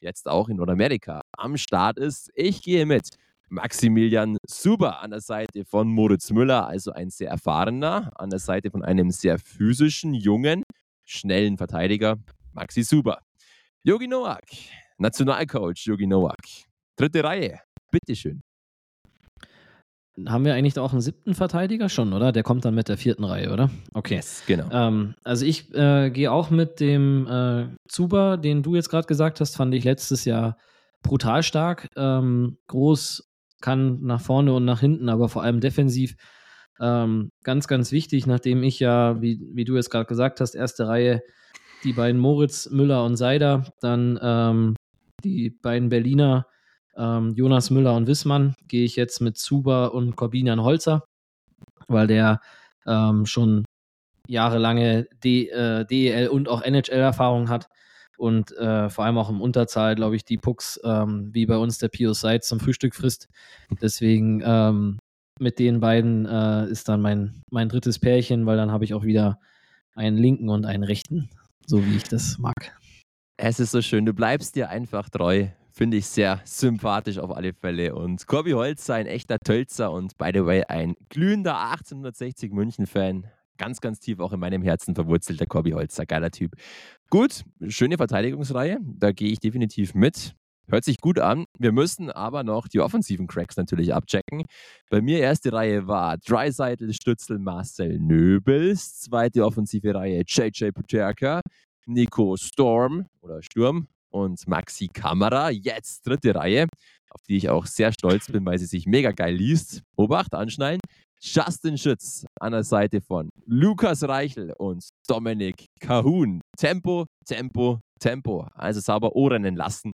Jetzt auch in Nordamerika am Start ist. Ich gehe mit Maximilian Suber an der Seite von Moritz Müller, also ein sehr erfahrener, an der Seite von einem sehr physischen, jungen, schnellen Verteidiger, Maxi Suber. Yogi Nowak, Nationalcoach Yogi Nowak. Dritte Reihe, bitteschön. Haben wir eigentlich auch einen siebten Verteidiger schon, oder? Der kommt dann mit der vierten Reihe, oder? Okay. Yes, genau. Ähm, also ich äh, gehe auch mit dem äh, Zuber, den du jetzt gerade gesagt hast, fand ich letztes Jahr brutal stark. Ähm, groß, kann nach vorne und nach hinten, aber vor allem defensiv. Ähm, ganz, ganz wichtig, nachdem ich ja, wie, wie du jetzt gerade gesagt hast, erste Reihe, die beiden Moritz, Müller und Seider, dann ähm, die beiden Berliner ähm, Jonas Müller und Wissmann gehe ich jetzt mit Zuba und Corbinian Holzer, weil der ähm, schon jahrelange D, äh, DEL und auch NHL-Erfahrung hat und äh, vor allem auch im Unterzahl, glaube ich, die Pucks, ähm, wie bei uns der Pius Seid zum Frühstück frisst. Deswegen ähm, mit den beiden äh, ist dann mein, mein drittes Pärchen, weil dann habe ich auch wieder einen linken und einen rechten, so wie ich das mag. Es ist so schön, du bleibst dir einfach treu. Finde ich sehr sympathisch auf alle Fälle. Und Corby Holzer, ein echter Tölzer und by the way, ein glühender 1860 München-Fan. Ganz, ganz tief auch in meinem Herzen verwurzelt, der Corby Holzer. Geiler Typ. Gut, schöne Verteidigungsreihe. Da gehe ich definitiv mit. Hört sich gut an. Wir müssen aber noch die offensiven Cracks natürlich abchecken. Bei mir erste Reihe war Dreiseitel, Stützel, Marcel Nöbels. Zweite offensive Reihe JJ Puterka, Nico Storm oder Sturm und Maxi Kamera. Jetzt dritte Reihe, auf die ich auch sehr stolz bin, weil sie sich mega geil liest. Obacht, anschnallen. Justin Schütz an der Seite von Lukas Reichel und Dominik Kahun. Tempo, Tempo, Tempo. Also sauber Ohren lassen.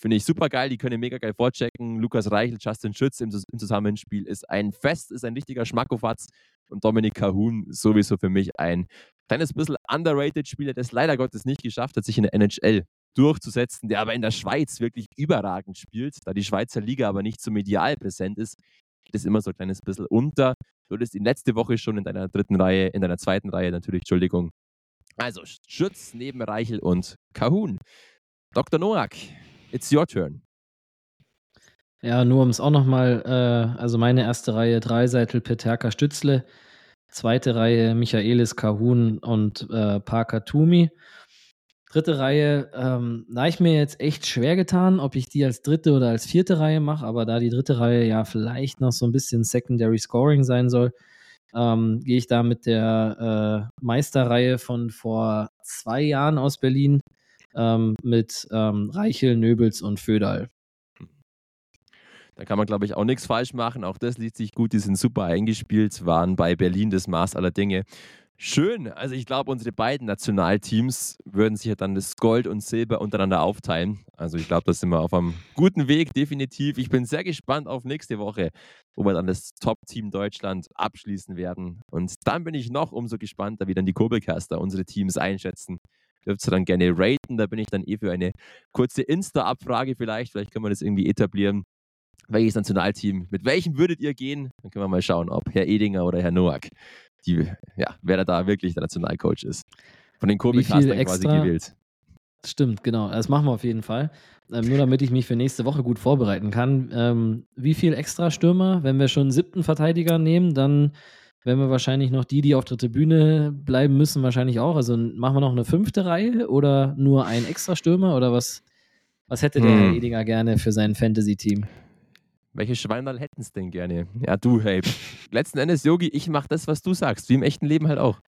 Finde ich super geil. Die können mega geil vorchecken. Lukas Reichel, Justin Schütz im, im Zusammenspiel ist ein Fest, ist ein richtiger Schmackofatz. Und Dominik Kahun sowieso für mich ein kleines bisschen underrated Spieler, der es leider Gottes nicht geschafft hat, sich in der NHL durchzusetzen, der aber in der Schweiz wirklich überragend spielt. Da die Schweizer Liga aber nicht so medial präsent ist, geht es immer so ein kleines bisschen unter. Du hattest ihn letzte Woche schon in deiner dritten Reihe, in deiner zweiten Reihe natürlich, Entschuldigung. Also Schütz neben Reichel und Kahun. Dr. Noack, it's your turn. Ja, nur um es auch nochmal, äh, also meine erste Reihe Dreiseitel, Peterka, Stützle. Zweite Reihe Michaelis, Kahun und äh, Parker Tumi. Dritte Reihe, ähm, da ich mir jetzt echt schwer getan, ob ich die als dritte oder als vierte Reihe mache, aber da die dritte Reihe ja vielleicht noch so ein bisschen Secondary Scoring sein soll, ähm, gehe ich da mit der äh, Meisterreihe von vor zwei Jahren aus Berlin ähm, mit ähm, Reichel, Nöbels und Föderl. Da kann man, glaube ich, auch nichts falsch machen. Auch das liest sich gut. Die sind super eingespielt, waren bei Berlin das Maß aller Dinge. Schön. Also ich glaube, unsere beiden Nationalteams würden sich ja dann das Gold und Silber untereinander aufteilen. Also ich glaube, da sind wir auf einem guten Weg, definitiv. Ich bin sehr gespannt auf nächste Woche, wo wir dann das Top-Team Deutschland abschließen werden. Und dann bin ich noch umso gespannter, wie dann die Kurbelcaster unsere Teams einschätzen. Dürft ihr dann gerne raten. Da bin ich dann eh für eine kurze Insta-Abfrage vielleicht. Vielleicht können wir das irgendwie etablieren. Welches Nationalteam, mit welchem würdet ihr gehen? Dann können wir mal schauen, ob Herr Edinger oder Herr Noack die, ja, wer da wirklich der Nationalcoach ist. Von den Kurbelcastern quasi gewählt. Stimmt, genau. Das machen wir auf jeden Fall. Ähm, nur damit ich mich für nächste Woche gut vorbereiten kann. Ähm, wie viel extra Stürmer? Wenn wir schon einen siebten Verteidiger nehmen, dann werden wir wahrscheinlich noch die, die auf der Tribüne bleiben müssen, wahrscheinlich auch. Also machen wir noch eine fünfte Reihe oder nur ein extra Stürmer oder was, Was hätte der hm. Herr Edinger gerne für sein Fantasy-Team? Welche Schweinerl hätten es denn gerne? Ja, du, hey. Letzten Endes, Yogi, ich mache das, was du sagst, wie im echten Leben halt auch.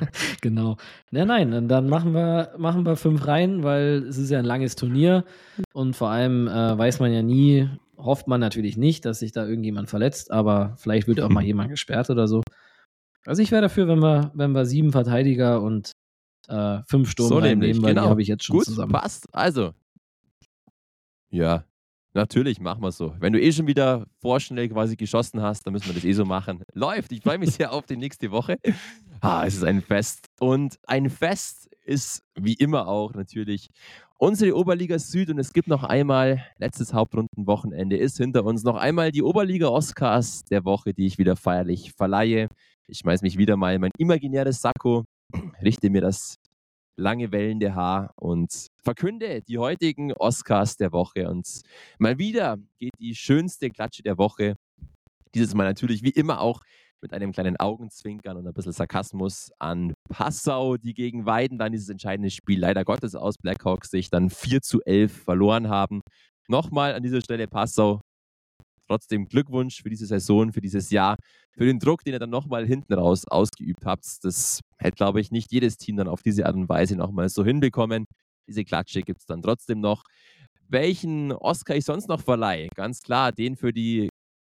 genau. Ja, nein, dann machen wir, machen wir fünf Reihen, weil es ist ja ein langes Turnier und vor allem äh, weiß man ja nie, hofft man natürlich nicht, dass sich da irgendjemand verletzt, aber vielleicht wird auch mal jemand gesperrt oder so. Also ich wäre dafür, wenn wir, wenn wir sieben Verteidiger und äh, fünf Sturm so nehmen, weil genau. die habe ich jetzt schon Gut, zusammen. Passt. Also. Ja, Natürlich, machen wir so. Wenn du eh schon wieder vorschnell quasi geschossen hast, dann müssen wir das eh so machen. Läuft. Ich freue mich sehr auf die nächste Woche. Ah, es ist ein Fest. Und ein Fest ist wie immer auch natürlich unsere Oberliga Süd. Und es gibt noch einmal, letztes Hauptrundenwochenende ist hinter uns, noch einmal die Oberliga Oscars der Woche, die ich wieder feierlich verleihe. Ich schmeiß mich wieder mal in mein imaginäres Sakko, richte mir das lange wellende Haar und verkünde die heutigen Oscars der Woche. Und mal wieder geht die schönste Klatsche der Woche. Dieses Mal natürlich wie immer auch mit einem kleinen Augenzwinkern und ein bisschen Sarkasmus an Passau, die gegen Weiden dann dieses entscheidende Spiel leider Gottes aus Blackhawks sich dann 4 zu 11 verloren haben. Nochmal an dieser Stelle Passau, trotzdem Glückwunsch für diese Saison, für dieses Jahr, für den Druck, den ihr dann nochmal hinten raus ausgeübt habt. Das hätte, glaube ich, nicht jedes Team dann auf diese Art und Weise nochmal so hinbekommen. Diese Klatsche gibt es dann trotzdem noch. Welchen Oscar ich sonst noch verleihe? Ganz klar, den für die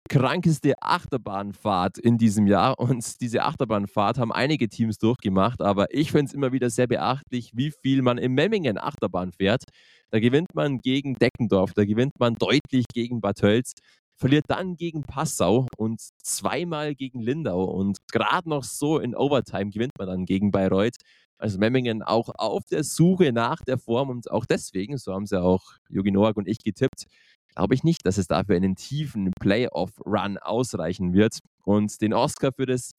krankeste Achterbahnfahrt in diesem Jahr. Und diese Achterbahnfahrt haben einige Teams durchgemacht, aber ich finde es immer wieder sehr beachtlich, wie viel man im Memmingen Achterbahn fährt. Da gewinnt man gegen Deckendorf, da gewinnt man deutlich gegen Bad Tölz verliert dann gegen Passau und zweimal gegen Lindau und gerade noch so in Overtime gewinnt man dann gegen Bayreuth. Also Memmingen auch auf der Suche nach der Form und auch deswegen, so haben sie auch Jogi Noak und ich getippt, glaube ich nicht, dass es dafür einen tiefen Playoff-Run ausreichen wird. Und den Oscar für das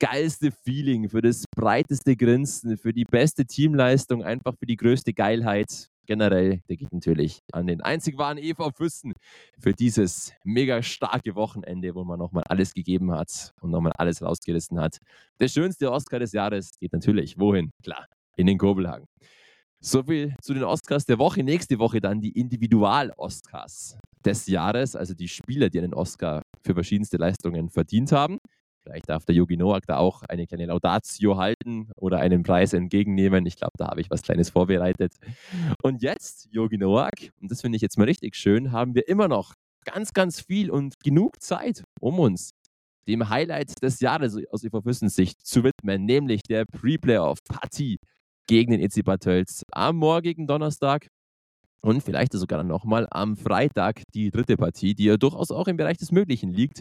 geilste Feeling, für das breiteste Grinsen, für die beste Teamleistung, einfach für die größte Geilheit generell, der geht natürlich an den einzig wahren EV Füssen für dieses mega starke Wochenende, wo man nochmal alles gegeben hat und nochmal alles rausgerissen hat. Der schönste Oscar des Jahres geht natürlich wohin? Klar, in den Kurbelhagen. So viel zu den Oscars der Woche. Nächste Woche dann die Individual-Oscars des Jahres, also die Spieler, die einen Oscar für verschiedenste Leistungen verdient haben. Vielleicht darf der Yogi Noak da auch eine kleine Laudatio halten oder einen Preis entgegennehmen. Ich glaube, da habe ich was Kleines vorbereitet. Und jetzt, Yogi Noak, und das finde ich jetzt mal richtig schön, haben wir immer noch ganz, ganz viel und genug Zeit, um uns dem Highlight des Jahres aus EV Sicht zu widmen, nämlich der Pre-Playoff-Partie gegen den EC Bad Tölz am morgigen Donnerstag und vielleicht sogar nochmal am Freitag die dritte Partie, die ja durchaus auch im Bereich des Möglichen liegt.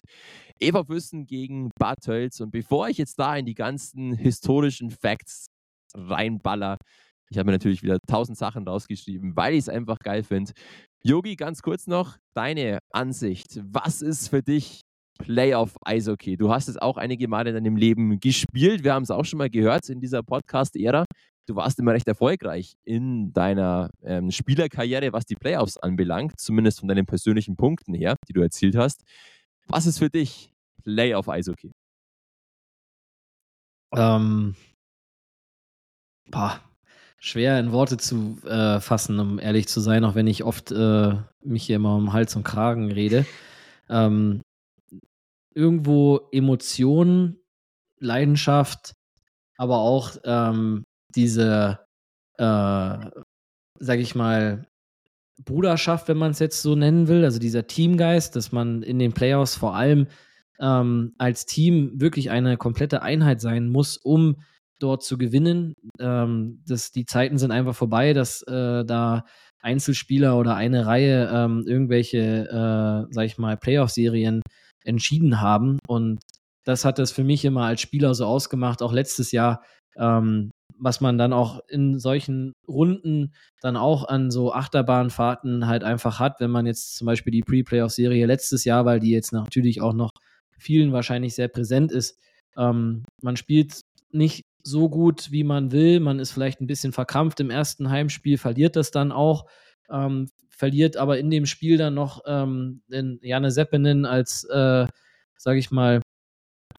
Eva Füssen gegen Bad Tölz. Und bevor ich jetzt da in die ganzen historischen Facts reinballer, ich habe mir natürlich wieder tausend Sachen rausgeschrieben, weil ich es einfach geil finde. Yogi, ganz kurz noch, deine Ansicht. Was ist für dich Playoff Eishockey? Du hast es auch einige Male in deinem Leben gespielt. Wir haben es auch schon mal gehört in dieser Podcast-Ära du warst immer recht erfolgreich in deiner ähm, Spielerkarriere, was die Playoffs anbelangt, zumindest von deinen persönlichen Punkten her, die du erzielt hast. Was ist für dich Playoff Eishockey? Ähm, boah, schwer in Worte zu äh, fassen, um ehrlich zu sein, auch wenn ich oft äh, mich hier immer um Hals und Kragen rede. Ähm, irgendwo Emotionen, Leidenschaft, aber auch ähm, diese, äh, sag ich mal, Bruderschaft, wenn man es jetzt so nennen will, also dieser Teamgeist, dass man in den Playoffs vor allem ähm, als Team wirklich eine komplette Einheit sein muss, um dort zu gewinnen. Ähm, das, die Zeiten sind einfach vorbei, dass äh, da Einzelspieler oder eine Reihe ähm, irgendwelche, äh, sag ich mal, Playoff-Serien entschieden haben. Und das hat es für mich immer als Spieler so ausgemacht, auch letztes Jahr, ähm, was man dann auch in solchen Runden dann auch an so Achterbahnfahrten halt einfach hat, wenn man jetzt zum Beispiel die Pre-Playoff-Serie letztes Jahr, weil die jetzt natürlich auch noch vielen wahrscheinlich sehr präsent ist, ähm, man spielt nicht so gut, wie man will, man ist vielleicht ein bisschen verkrampft im ersten Heimspiel, verliert das dann auch, ähm, verliert aber in dem Spiel dann noch ähm, Janne Seppinen als, äh, sage ich mal,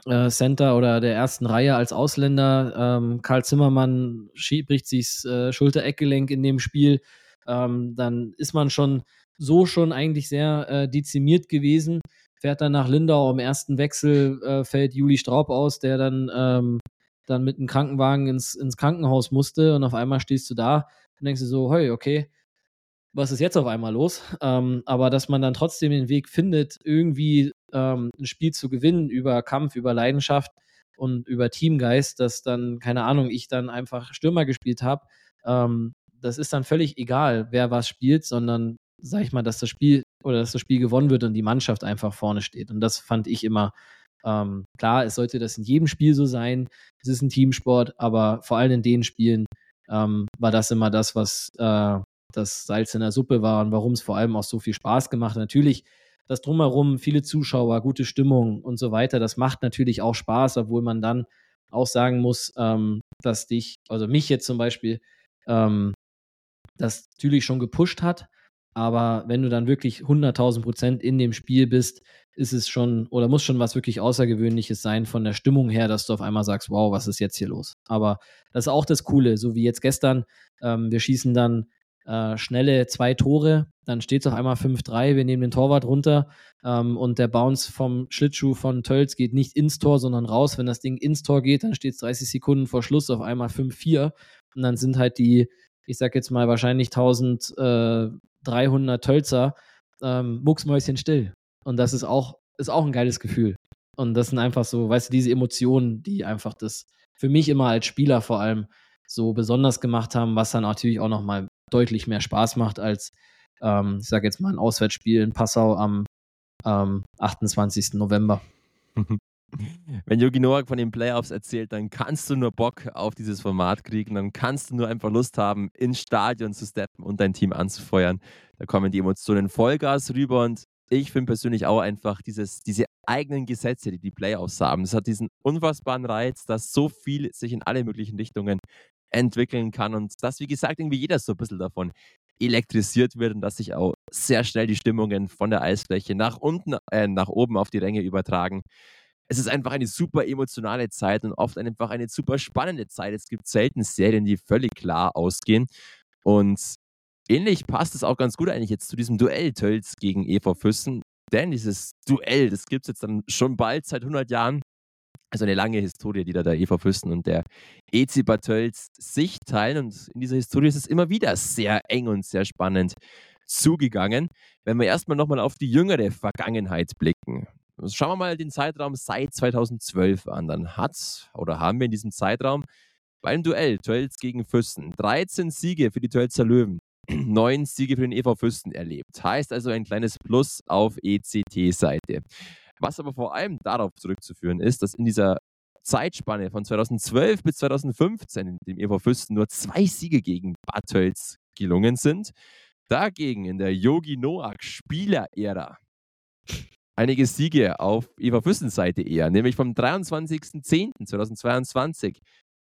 äh, Center oder der ersten Reihe als Ausländer. Ähm, Karl Zimmermann bricht sich das äh, Schulter-Eckgelenk in dem Spiel. ähm, dann ist man schon so schon eigentlich sehr äh, dezimiert gewesen. Fährt dann nach Lindau im ersten Wechsel, äh, fällt Juli Straub aus, der dann, ähm, dann mit einem Krankenwagen ins, ins Krankenhaus musste und auf einmal stehst du da und denkst du so, hey, okay, was ist jetzt auf einmal los? Ähm, aber dass man dann trotzdem den Weg findet, irgendwie ähm, ein Spiel zu gewinnen über Kampf, über Leidenschaft und über Teamgeist, dass dann, keine Ahnung, ich dann einfach Stürmer gespielt habe, ähm, das ist dann völlig egal, wer was spielt, sondern sag ich mal, dass das Spiel oder dass das Spiel gewonnen wird und die Mannschaft einfach vorne steht. Und das fand ich immer ähm, klar, es sollte das in jedem Spiel so sein. Es ist ein Teamsport, aber vor allem in den Spielen ähm, war das immer das, was äh, das Salz in der Suppe war und warum es vor allem auch so viel Spaß gemacht hat. Natürlich das Drumherum, viele Zuschauer, gute Stimmung und so weiter, das macht natürlich auch Spaß, obwohl man dann auch sagen muss, ähm, dass dich, also mich jetzt zum Beispiel, ähm, das natürlich schon gepusht hat, aber wenn du dann wirklich 100.000 Prozent in dem Spiel bist, ist es schon oder muss schon was wirklich Außergewöhnliches sein von der Stimmung her, dass du auf einmal sagst, wow, was ist jetzt hier los? Aber das ist auch das Coole, so wie jetzt gestern. Ähm, wir schießen dann äh, schnelle zwei Tore, dann steht es auf einmal 5-3, wir nehmen den Torwart runter ähm, und der Bounce vom Schlittschuh von Tölz geht nicht ins Tor, sondern raus. Wenn das Ding ins Tor geht, dann steht es 30 Sekunden vor Schluss auf einmal 5-4 und dann sind halt die, ich sag jetzt mal wahrscheinlich 1300 Tölzer ähm, mucksmäuschen still. Und das ist auch, ist auch ein geiles Gefühl. Und das sind einfach so, weißt du, diese Emotionen, die einfach das für mich immer als Spieler vor allem so besonders gemacht haben, was dann natürlich auch nochmal deutlich mehr Spaß macht als, ähm, ich sage jetzt mal, ein Auswärtsspiel in Passau am ähm, 28. November. Wenn Jogi Noak von den Playoffs erzählt, dann kannst du nur Bock auf dieses Format kriegen, dann kannst du nur einfach Lust haben, ins Stadion zu steppen und dein Team anzufeuern. Da kommen die Emotionen Vollgas rüber und ich finde persönlich auch einfach dieses, diese eigenen Gesetze, die die Playoffs haben. Es hat diesen unfassbaren Reiz, dass so viel sich in alle möglichen Richtungen entwickeln kann und dass, wie gesagt, irgendwie jeder so ein bisschen davon elektrisiert wird und dass sich auch sehr schnell die Stimmungen von der Eisfläche nach unten, äh, nach oben auf die Ränge übertragen. Es ist einfach eine super emotionale Zeit und oft einfach eine super spannende Zeit. Es gibt selten Serien, die völlig klar ausgehen. Und ähnlich passt es auch ganz gut eigentlich jetzt zu diesem Duell Tölz gegen Eva Füssen. Denn dieses Duell, das gibt es jetzt dann schon bald seit 100 Jahren. Also eine lange Historie, die da der Eva Füssen und der Ezi Bartels sich teilen. Und in dieser Historie ist es immer wieder sehr eng und sehr spannend zugegangen. Wenn wir erstmal nochmal auf die jüngere Vergangenheit blicken. Schauen wir mal den Zeitraum seit 2012 an. Dann hat oder haben wir in diesem Zeitraum beim Duell Tölz gegen Füssen 13 Siege für die Tölzer Löwen, 9 Siege für den EV Füssen erlebt. Heißt also ein kleines Plus auf ECT-Seite. Was aber vor allem darauf zurückzuführen ist, dass in dieser Zeitspanne von 2012 bis 2015 in dem EV Füsten nur zwei Siege gegen Bad Tölz gelungen sind. Dagegen in der Yogi Noak Spieler-Ära einige Siege auf Eva Füssen Seite eher, nämlich vom 23.10.2022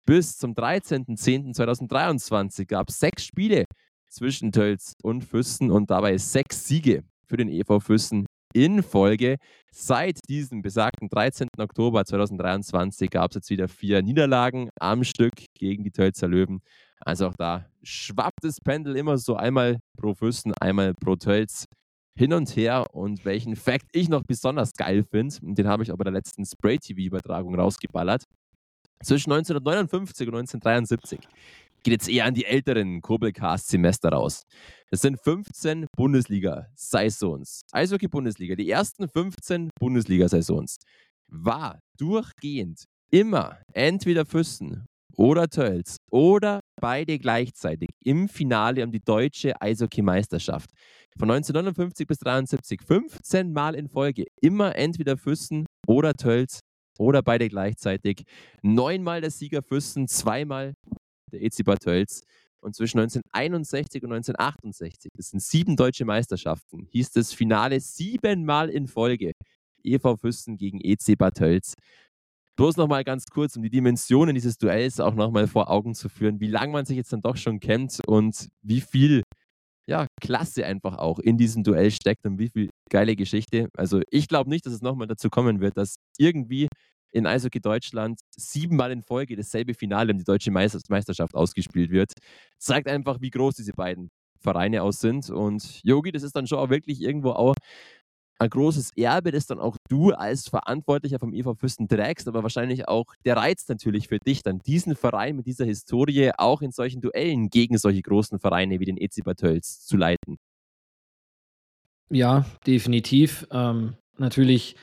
bis zum 13.10.2023 gab es sechs Spiele zwischen Tölz und Füssen und dabei sechs Siege für den EV Füssen in Folge. Seit diesem besagten 13. Oktober 2023 gab es jetzt wieder vier Niederlagen am Stück gegen die Tölzer Löwen. Also auch da schwappt das Pendel immer so einmal pro Füssen, einmal pro Tölz hin und her. Und welchen Fact ich noch besonders geil finde, den habe ich auch bei der letzten Spray-TV-Übertragung rausgeballert. Zwischen 1959 und 1973 geht jetzt eher an die älteren Kobelcast-Semester raus. Das sind 15 Bundesliga-Saisons. Eishockey-Bundesliga, die ersten 15 Bundesliga-Saisons war durchgehend immer entweder Füssen oder Tölz oder beide gleichzeitig im Finale um die deutsche Eishockey-Meisterschaft. Von 1959 bis 1973 15 Mal in Folge immer entweder Füssen oder Tölz oder beide gleichzeitig. Neunmal der Sieger Füssen, zweimal der Bad Tölz. Und zwischen 1961 und 1968, das sind sieben deutsche Meisterschaften, hieß das Finale siebenmal in Folge. EV Füssen gegen EC Bad Tölz. Bloß nochmal ganz kurz, um die Dimensionen dieses Duells auch nochmal vor Augen zu führen, wie lange man sich jetzt dann doch schon kennt und wie viel ja, Klasse einfach auch in diesem Duell steckt und wie viel geile Geschichte. Also ich glaube nicht, dass es nochmal dazu kommen wird, dass irgendwie in Eishockey Deutschland siebenmal in Folge dasselbe Finale um die deutsche Meisterschaft ausgespielt wird. Zeigt einfach, wie groß diese beiden Vereine aus sind. Und Yogi, das ist dann schon auch wirklich irgendwo auch ein großes Erbe, das dann auch du als Verantwortlicher vom EV Fürsten trägst, aber wahrscheinlich auch der Reiz natürlich für dich, dann diesen Verein mit dieser Historie auch in solchen Duellen gegen solche großen Vereine wie den EC Bad Tölz zu leiten. Ja, definitiv. Ähm, natürlich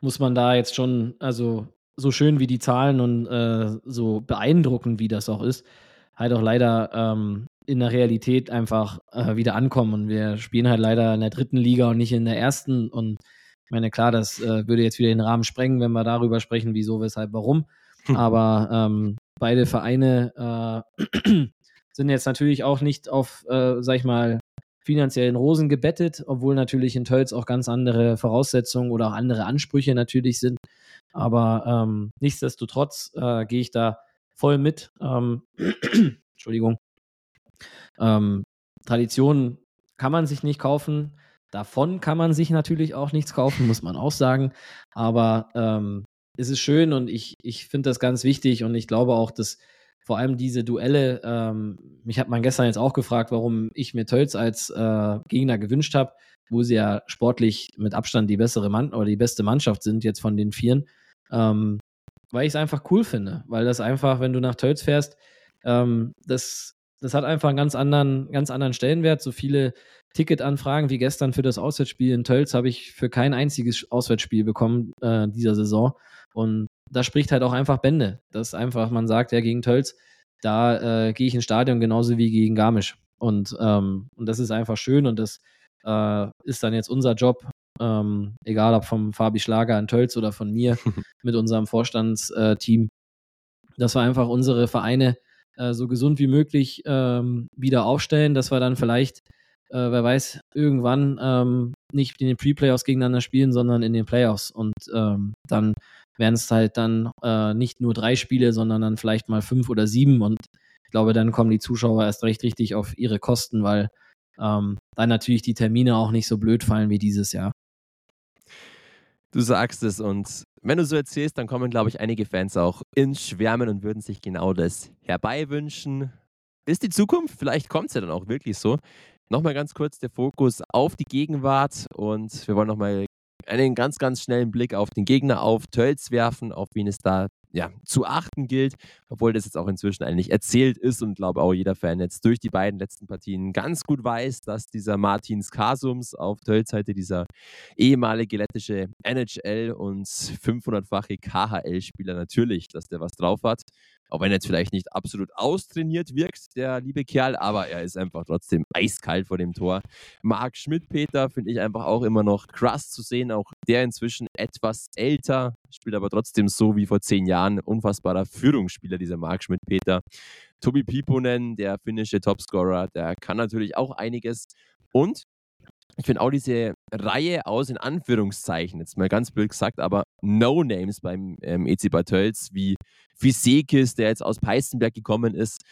muss man da jetzt schon, also so schön wie die Zahlen und äh, so beeindruckend wie das auch ist, halt auch leider ähm, in der Realität einfach äh, wieder ankommen. Und wir spielen halt leider in der dritten Liga und nicht in der ersten. Und ich meine, klar, das äh, würde jetzt wieder den Rahmen sprengen, wenn wir darüber sprechen, wieso, weshalb, warum. Hm. Aber ähm, beide Vereine äh, sind jetzt natürlich auch nicht auf, äh, sag ich mal, finanziellen Rosen gebettet, obwohl natürlich in Tölz auch ganz andere Voraussetzungen oder auch andere Ansprüche natürlich sind. Aber ähm, nichtsdestotrotz äh, gehe ich da voll mit. Ähm, Entschuldigung. Ähm, Traditionen kann man sich nicht kaufen. Davon kann man sich natürlich auch nichts kaufen, muss man auch sagen. Aber ähm, es ist schön und ich, ich finde das ganz wichtig und ich glaube auch, dass vor allem diese Duelle, ähm, mich hat man gestern jetzt auch gefragt, warum ich mir Tölz als äh, Gegner gewünscht habe, wo sie ja sportlich mit Abstand die bessere Mann oder die beste Mannschaft sind jetzt von den Vieren. Ähm, weil ich es einfach cool finde, weil das einfach, wenn du nach Tölz fährst, ähm, das, das hat einfach einen ganz anderen, ganz anderen Stellenwert. So viele Ticketanfragen wie gestern für das Auswärtsspiel in Tölz habe ich für kein einziges Auswärtsspiel bekommen äh, dieser Saison. Und da spricht halt auch einfach Bände. Dass einfach man sagt, ja, gegen Tölz, da äh, gehe ich ins Stadion genauso wie gegen Garmisch. Und, ähm, und das ist einfach schön und das äh, ist dann jetzt unser Job, ähm, egal ob vom Fabi Schlager in Tölz oder von mir mit unserem Vorstandsteam, dass wir einfach unsere Vereine äh, so gesund wie möglich ähm, wieder aufstellen, dass wir dann vielleicht, äh, wer weiß, irgendwann ähm, nicht in den Pre-Playoffs gegeneinander spielen, sondern in den Playoffs. Und ähm, dann wären es halt dann äh, nicht nur drei Spiele, sondern dann vielleicht mal fünf oder sieben. Und ich glaube, dann kommen die Zuschauer erst recht richtig auf ihre Kosten, weil ähm, dann natürlich die Termine auch nicht so blöd fallen wie dieses Jahr. Du sagst es und wenn du so erzählst, dann kommen, glaube ich, einige Fans auch ins Schwärmen und würden sich genau das herbeiwünschen. Ist die Zukunft? Vielleicht kommt es ja dann auch wirklich so. Nochmal ganz kurz der Fokus auf die Gegenwart und wir wollen nochmal einen ganz, ganz schnellen Blick auf den Gegner auf Tölz werfen, auf wen es da ja, zu achten gilt, obwohl das jetzt auch inzwischen eigentlich erzählt ist und glaube auch jeder Fan jetzt durch die beiden letzten Partien ganz gut weiß, dass dieser Martins Kasums auf Tölz-Seite, dieser ehemalige lettische NHL- und 500-fache KHL-Spieler natürlich, dass der was drauf hat. Auch wenn er jetzt vielleicht nicht absolut austrainiert wirkt, der liebe Kerl, aber er ist einfach trotzdem eiskalt vor dem Tor. Marc Schmidt-Peter finde ich einfach auch immer noch krass zu sehen. Auch der inzwischen etwas älter, spielt aber trotzdem so wie vor zehn Jahren. Unfassbarer Führungsspieler, dieser Marc Schmidt-Peter. Tobi Piponen, der finnische Topscorer, der kann natürlich auch einiges. Und ich finde auch diese Reihe aus, in Anführungszeichen, jetzt mal ganz blöd gesagt, aber No-Names beim ähm, EC Bad Tölz, wie Fisekis, der jetzt aus Peißenberg gekommen ist,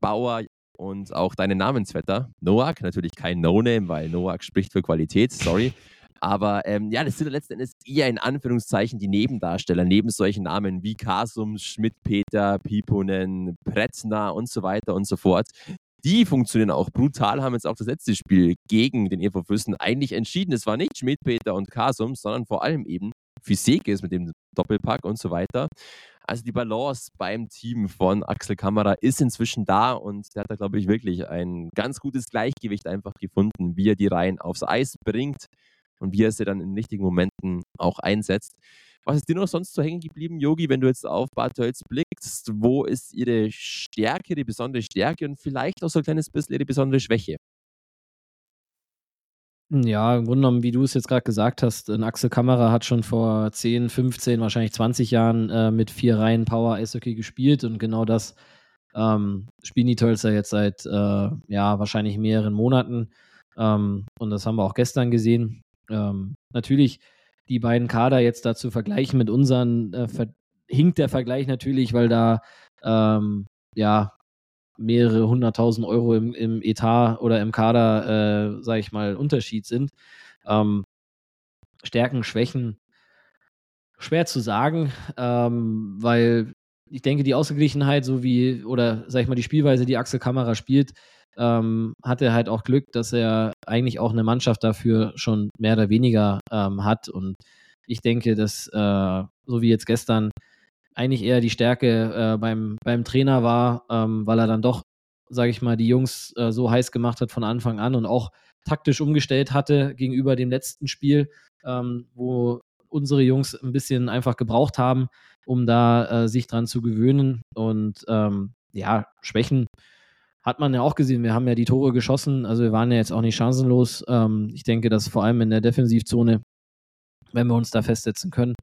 Bauer und auch deine Namensvetter, Noak, natürlich kein No-Name, weil Noak spricht für Qualität, sorry. Aber ähm, ja, das sind letzten Endes eher in Anführungszeichen die Nebendarsteller, neben solchen Namen wie Kasum, Schmidt-Peter, Piponen, Pretzner und so weiter und so fort, die funktionieren auch brutal, haben jetzt auch das letzte Spiel gegen den EV Fürsten eigentlich entschieden. Es war nicht Schmidt-Peter und Kasum, sondern vor allem eben Fisekis mit dem Doppelpack und so weiter. Also die Balance beim Team von Axel Kamera ist inzwischen da und der hat da, glaube ich, wirklich ein ganz gutes Gleichgewicht einfach gefunden, wie er die Reihen aufs Eis bringt und wie er sie dann in richtigen Momenten auch einsetzt. Was ist dir noch sonst so hängen geblieben, Yogi, wenn du jetzt auf Bad Tölz blickst? Wo ist ihre Stärke, die besondere Stärke und vielleicht auch so ein kleines bisschen ihre besondere Schwäche? Ja, im Grunde genommen, wie du es jetzt gerade gesagt hast, Axel Kamera hat schon vor 10, 15, wahrscheinlich 20 Jahren äh, mit vier Reihen Power Eishockey gespielt und genau das ähm, spielen die Tölzer jetzt seit äh, ja, wahrscheinlich mehreren Monaten. Ähm, und das haben wir auch gestern gesehen. Ähm, natürlich die beiden Kader jetzt da zu vergleichen mit unseren, äh, hinkt der Vergleich natürlich, weil da ähm, ja mehrere hunderttausend Euro im, im Etat oder im Kader, äh, sage ich mal, Unterschied sind. Ähm, Stärken, Schwächen, schwer zu sagen, ähm, weil ich denke, die Ausgeglichenheit, so wie, oder sag ich mal, die Spielweise, die Axel Kamera spielt, ähm, hat er halt auch Glück, dass er eigentlich auch eine Mannschaft dafür schon mehr oder weniger ähm, hat. Und ich denke, dass, äh, so wie jetzt gestern, eigentlich eher die Stärke äh, beim, beim Trainer war, ähm, weil er dann doch, sage ich mal, die Jungs äh, so heiß gemacht hat von Anfang an und auch taktisch umgestellt hatte gegenüber dem letzten Spiel, ähm, wo unsere Jungs ein bisschen einfach gebraucht haben, um da äh, sich dran zu gewöhnen. Und ähm, ja, Schwächen hat man ja auch gesehen. Wir haben ja die Tore geschossen, also wir waren ja jetzt auch nicht chancenlos. Ähm, ich denke, dass vor allem in der Defensivzone, wenn wir uns da festsetzen können,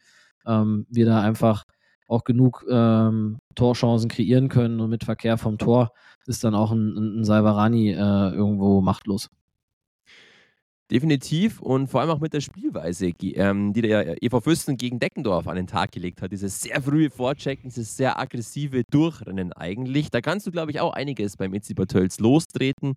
ähm, wir da einfach auch genug ähm, Torchancen kreieren können und mit Verkehr vom Tor ist dann auch ein, ein Salvarani äh, irgendwo machtlos. Definitiv und vor allem auch mit der Spielweise, ähm, die der EV Fürsten gegen Deckendorf an den Tag gelegt hat. Dieses sehr frühe Vorchecken, dieses sehr aggressive Durchrennen eigentlich. Da kannst du, glaube ich, auch einiges beim EC Tölz lostreten.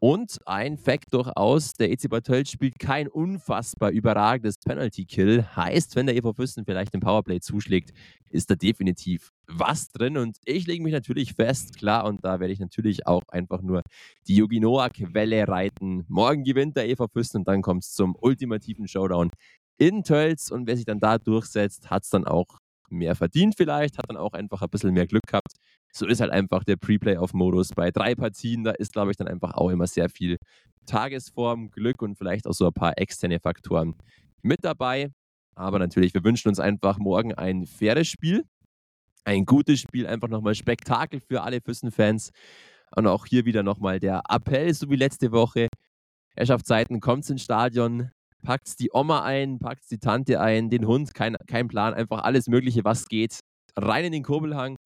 Und ein Fact durchaus, der EC Bad Tölz spielt kein unfassbar überragendes Penalty-Kill. Heißt, wenn der EV Fürsten vielleicht den Powerplay zuschlägt, ist da definitiv was drin. Und ich lege mich natürlich fest, klar, und da werde ich natürlich auch einfach nur die Yogi Noak-Welle reiten. Morgen gewinnt der EV Fürsten und dann kommt es zum ultimativen Showdown in Tölz. Und wer sich dann da durchsetzt, hat es dann auch mehr verdient vielleicht, hat dann auch einfach ein bisschen mehr Glück gehabt so ist halt einfach der Pre-Playoff-Modus. Bei drei Partien, da ist, glaube ich, dann einfach auch immer sehr viel Tagesform, Glück und vielleicht auch so ein paar externe Faktoren mit dabei. Aber natürlich, wir wünschen uns einfach morgen ein faires Spiel, ein gutes Spiel, einfach nochmal Spektakel für alle Füssen-Fans. Und auch hier wieder nochmal der Appell, so wie letzte Woche. Herrschaftszeiten, kommt ins Stadion, packt die Oma ein, packt die Tante ein, den Hund, kein, kein Plan, einfach alles Mögliche, was geht. Rein in den Kurbelhang,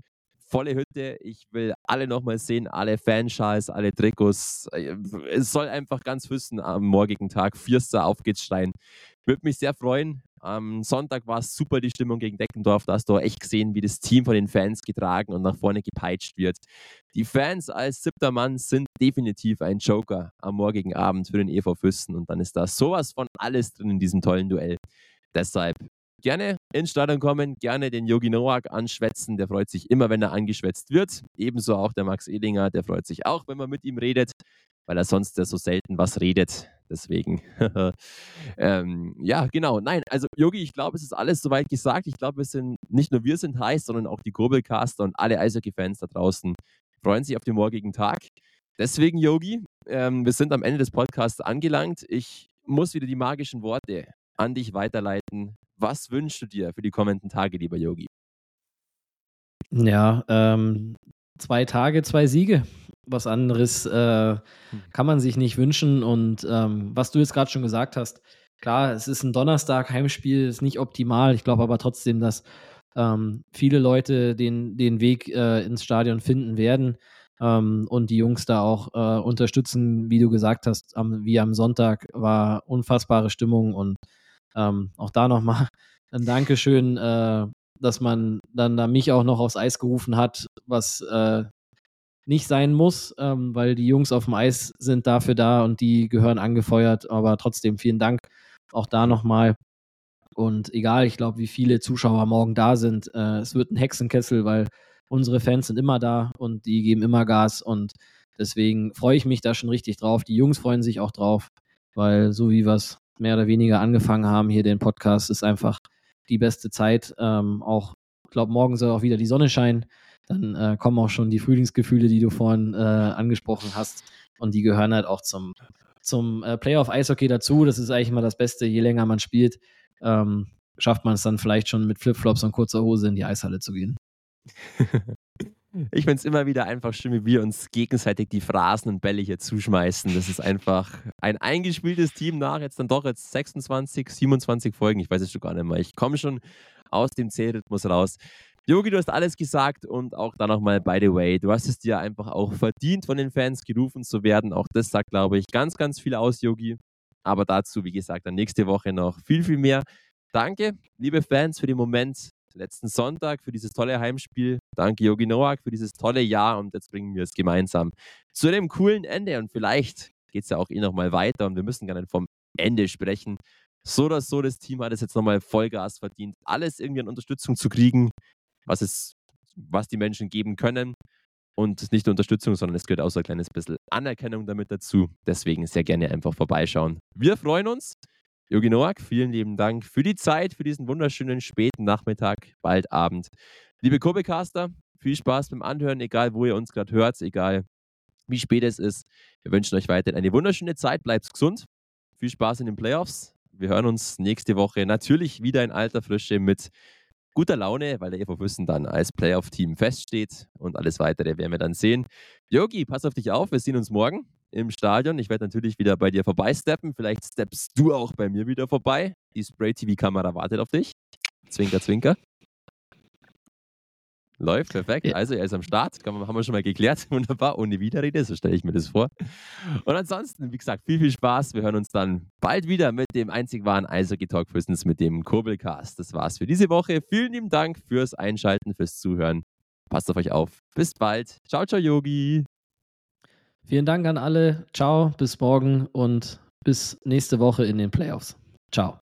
volle Hütte. Ich will alle nochmal sehen, alle Fanschals, alle Trikots. Äh, es soll einfach ganz wissen am morgigen Tag. Vierster, auf geht's Stein. Würde mich sehr freuen. Am Sonntag war es super, die Stimmung gegen Deckendorf. Da hast du echt gesehen, wie das Team von den Fans getragen und nach vorne gepeitscht wird. Die Fans als siebter Mann sind definitiv ein Joker am morgigen Abend für den EV Füssen und dann ist da sowas von alles drin in diesem tollen Duell. Deshalb gerne ins Stadion kommen, gerne den Yogi Noak anschwätzen. Der freut sich immer, wenn er angeschwätzt wird. Ebenso auch der Max Edinger, der freut sich auch, wenn man mit ihm redet, weil er sonst ja so selten was redet. Deswegen, ähm, ja, genau. Nein, also Yogi, ich glaube, es ist alles soweit gesagt. Ich glaube, wir sind, nicht nur wir sind heiß, sondern auch die Kurbelcaster und alle Eishockey-Fans da draußen freuen sich auf den morgigen Tag. Deswegen, Yogi, ähm, wir sind am Ende des Podcasts angelangt. Ich muss wieder die magischen Worte an dich weiterleiten. Was wünschst du dir für die kommenden Tage, lieber Yogi? Ja, ähm, zwei Tage, zwei Siege. Was anderes äh, hm. kann man sich nicht wünschen. Und ähm, was du jetzt gerade schon gesagt hast, klar, es ist ein Donnerstag, Heimspiel, ist nicht optimal. Ich glaube aber trotzdem, dass ähm, viele Leute den, den Weg äh, ins Stadion finden werden ähm, und die Jungs da auch äh, unterstützen, wie du gesagt hast, am, wie am Sonntag war unfassbare Stimmung und ähm, auch da nochmal ein Dankeschön, äh, dass man dann da mich auch noch aufs Eis gerufen hat, was äh, nicht sein muss, ähm, weil die Jungs auf dem Eis sind dafür da und die gehören angefeuert. Aber trotzdem vielen Dank auch da nochmal. Und egal, ich glaube, wie viele Zuschauer morgen da sind, äh, es wird ein Hexenkessel, weil unsere Fans sind immer da und die geben immer Gas. Und deswegen freue ich mich da schon richtig drauf. Die Jungs freuen sich auch drauf, weil so wie wir es mehr oder weniger angefangen haben, hier den Podcast, ist einfach die beste Zeit. Ähm, auch, ich glaube, morgen soll auch wieder die Sonne scheinen. Dann äh, kommen auch schon die Frühlingsgefühle, die du vorhin äh, angesprochen hast. Und die gehören halt auch zum, zum äh, Playoff Eishockey dazu. Das ist eigentlich immer das Beste. Je länger man spielt, ähm, schafft man es dann vielleicht schon mit Flipflops und kurzer Hose in die Eishalle zu gehen. Ich finde es immer wieder einfach schön, wie wir uns gegenseitig die Phrasen und Bälle hier zuschmeißen. Das ist einfach ein eingespieltes Team nach jetzt dann doch jetzt 26, 27 Folgen. Ich weiß es schon gar nicht mehr. Ich komme schon aus dem Zählrhythmus raus. Yogi, du hast alles gesagt und auch da nochmal, by the way, du hast es dir einfach auch verdient, von den Fans gerufen zu werden. Auch das sagt, glaube ich, ganz, ganz viel aus, Yogi. Aber dazu, wie gesagt, dann nächste Woche noch viel, viel mehr. Danke, liebe Fans, für den Moment letzten Sonntag für dieses tolle Heimspiel. Danke, Yogi Noak, für dieses tolle Jahr und jetzt bringen wir es gemeinsam zu dem coolen Ende. Und vielleicht geht es ja auch eh nochmal weiter und wir müssen nicht vom Ende sprechen. So oder so, das Team hat es jetzt nochmal Vollgas verdient, alles irgendwie an Unterstützung zu kriegen, was, es, was die Menschen geben können. Und nicht nur Unterstützung, sondern es gehört auch so ein kleines bisschen Anerkennung damit dazu. Deswegen sehr gerne einfach vorbeischauen. Wir freuen uns. Jogi Noak, vielen lieben Dank für die Zeit, für diesen wunderschönen späten Nachmittag, bald Abend. Liebe Kobecaster, viel Spaß beim Anhören, egal wo ihr uns gerade hört, egal wie spät es ist. Wir wünschen euch weiterhin eine wunderschöne Zeit, bleibt gesund. Viel Spaß in den Playoffs. Wir hören uns nächste Woche natürlich wieder in alter Frische mit guter Laune, weil der EV Füssen dann als Playoff-Team feststeht und alles weitere werden wir dann sehen. Yogi, pass auf dich auf, wir sehen uns morgen im Stadion. Ich werde natürlich wieder bei dir vorbeisteppen. Vielleicht steppst du auch bei mir wieder vorbei. Die Spray-TV-Kamera wartet auf dich. Zwinker, zwinker. Läuft, perfekt. Ja. Also er ist am Start, haben wir schon mal geklärt. Wunderbar, ohne Widerrede, so stelle ich mir das vor. Und ansonsten, wie gesagt, viel, viel Spaß. Wir hören uns dann bald wieder mit dem einzig wahren Eishockey Talk Business mit dem Kurbelcast. Das war's für diese Woche. Vielen lieben Dank fürs Einschalten, fürs Zuhören. Passt auf euch auf. Bis bald. Ciao, ciao, Yogi. Vielen Dank an alle. Ciao, bis morgen und bis nächste Woche in den Playoffs. Ciao.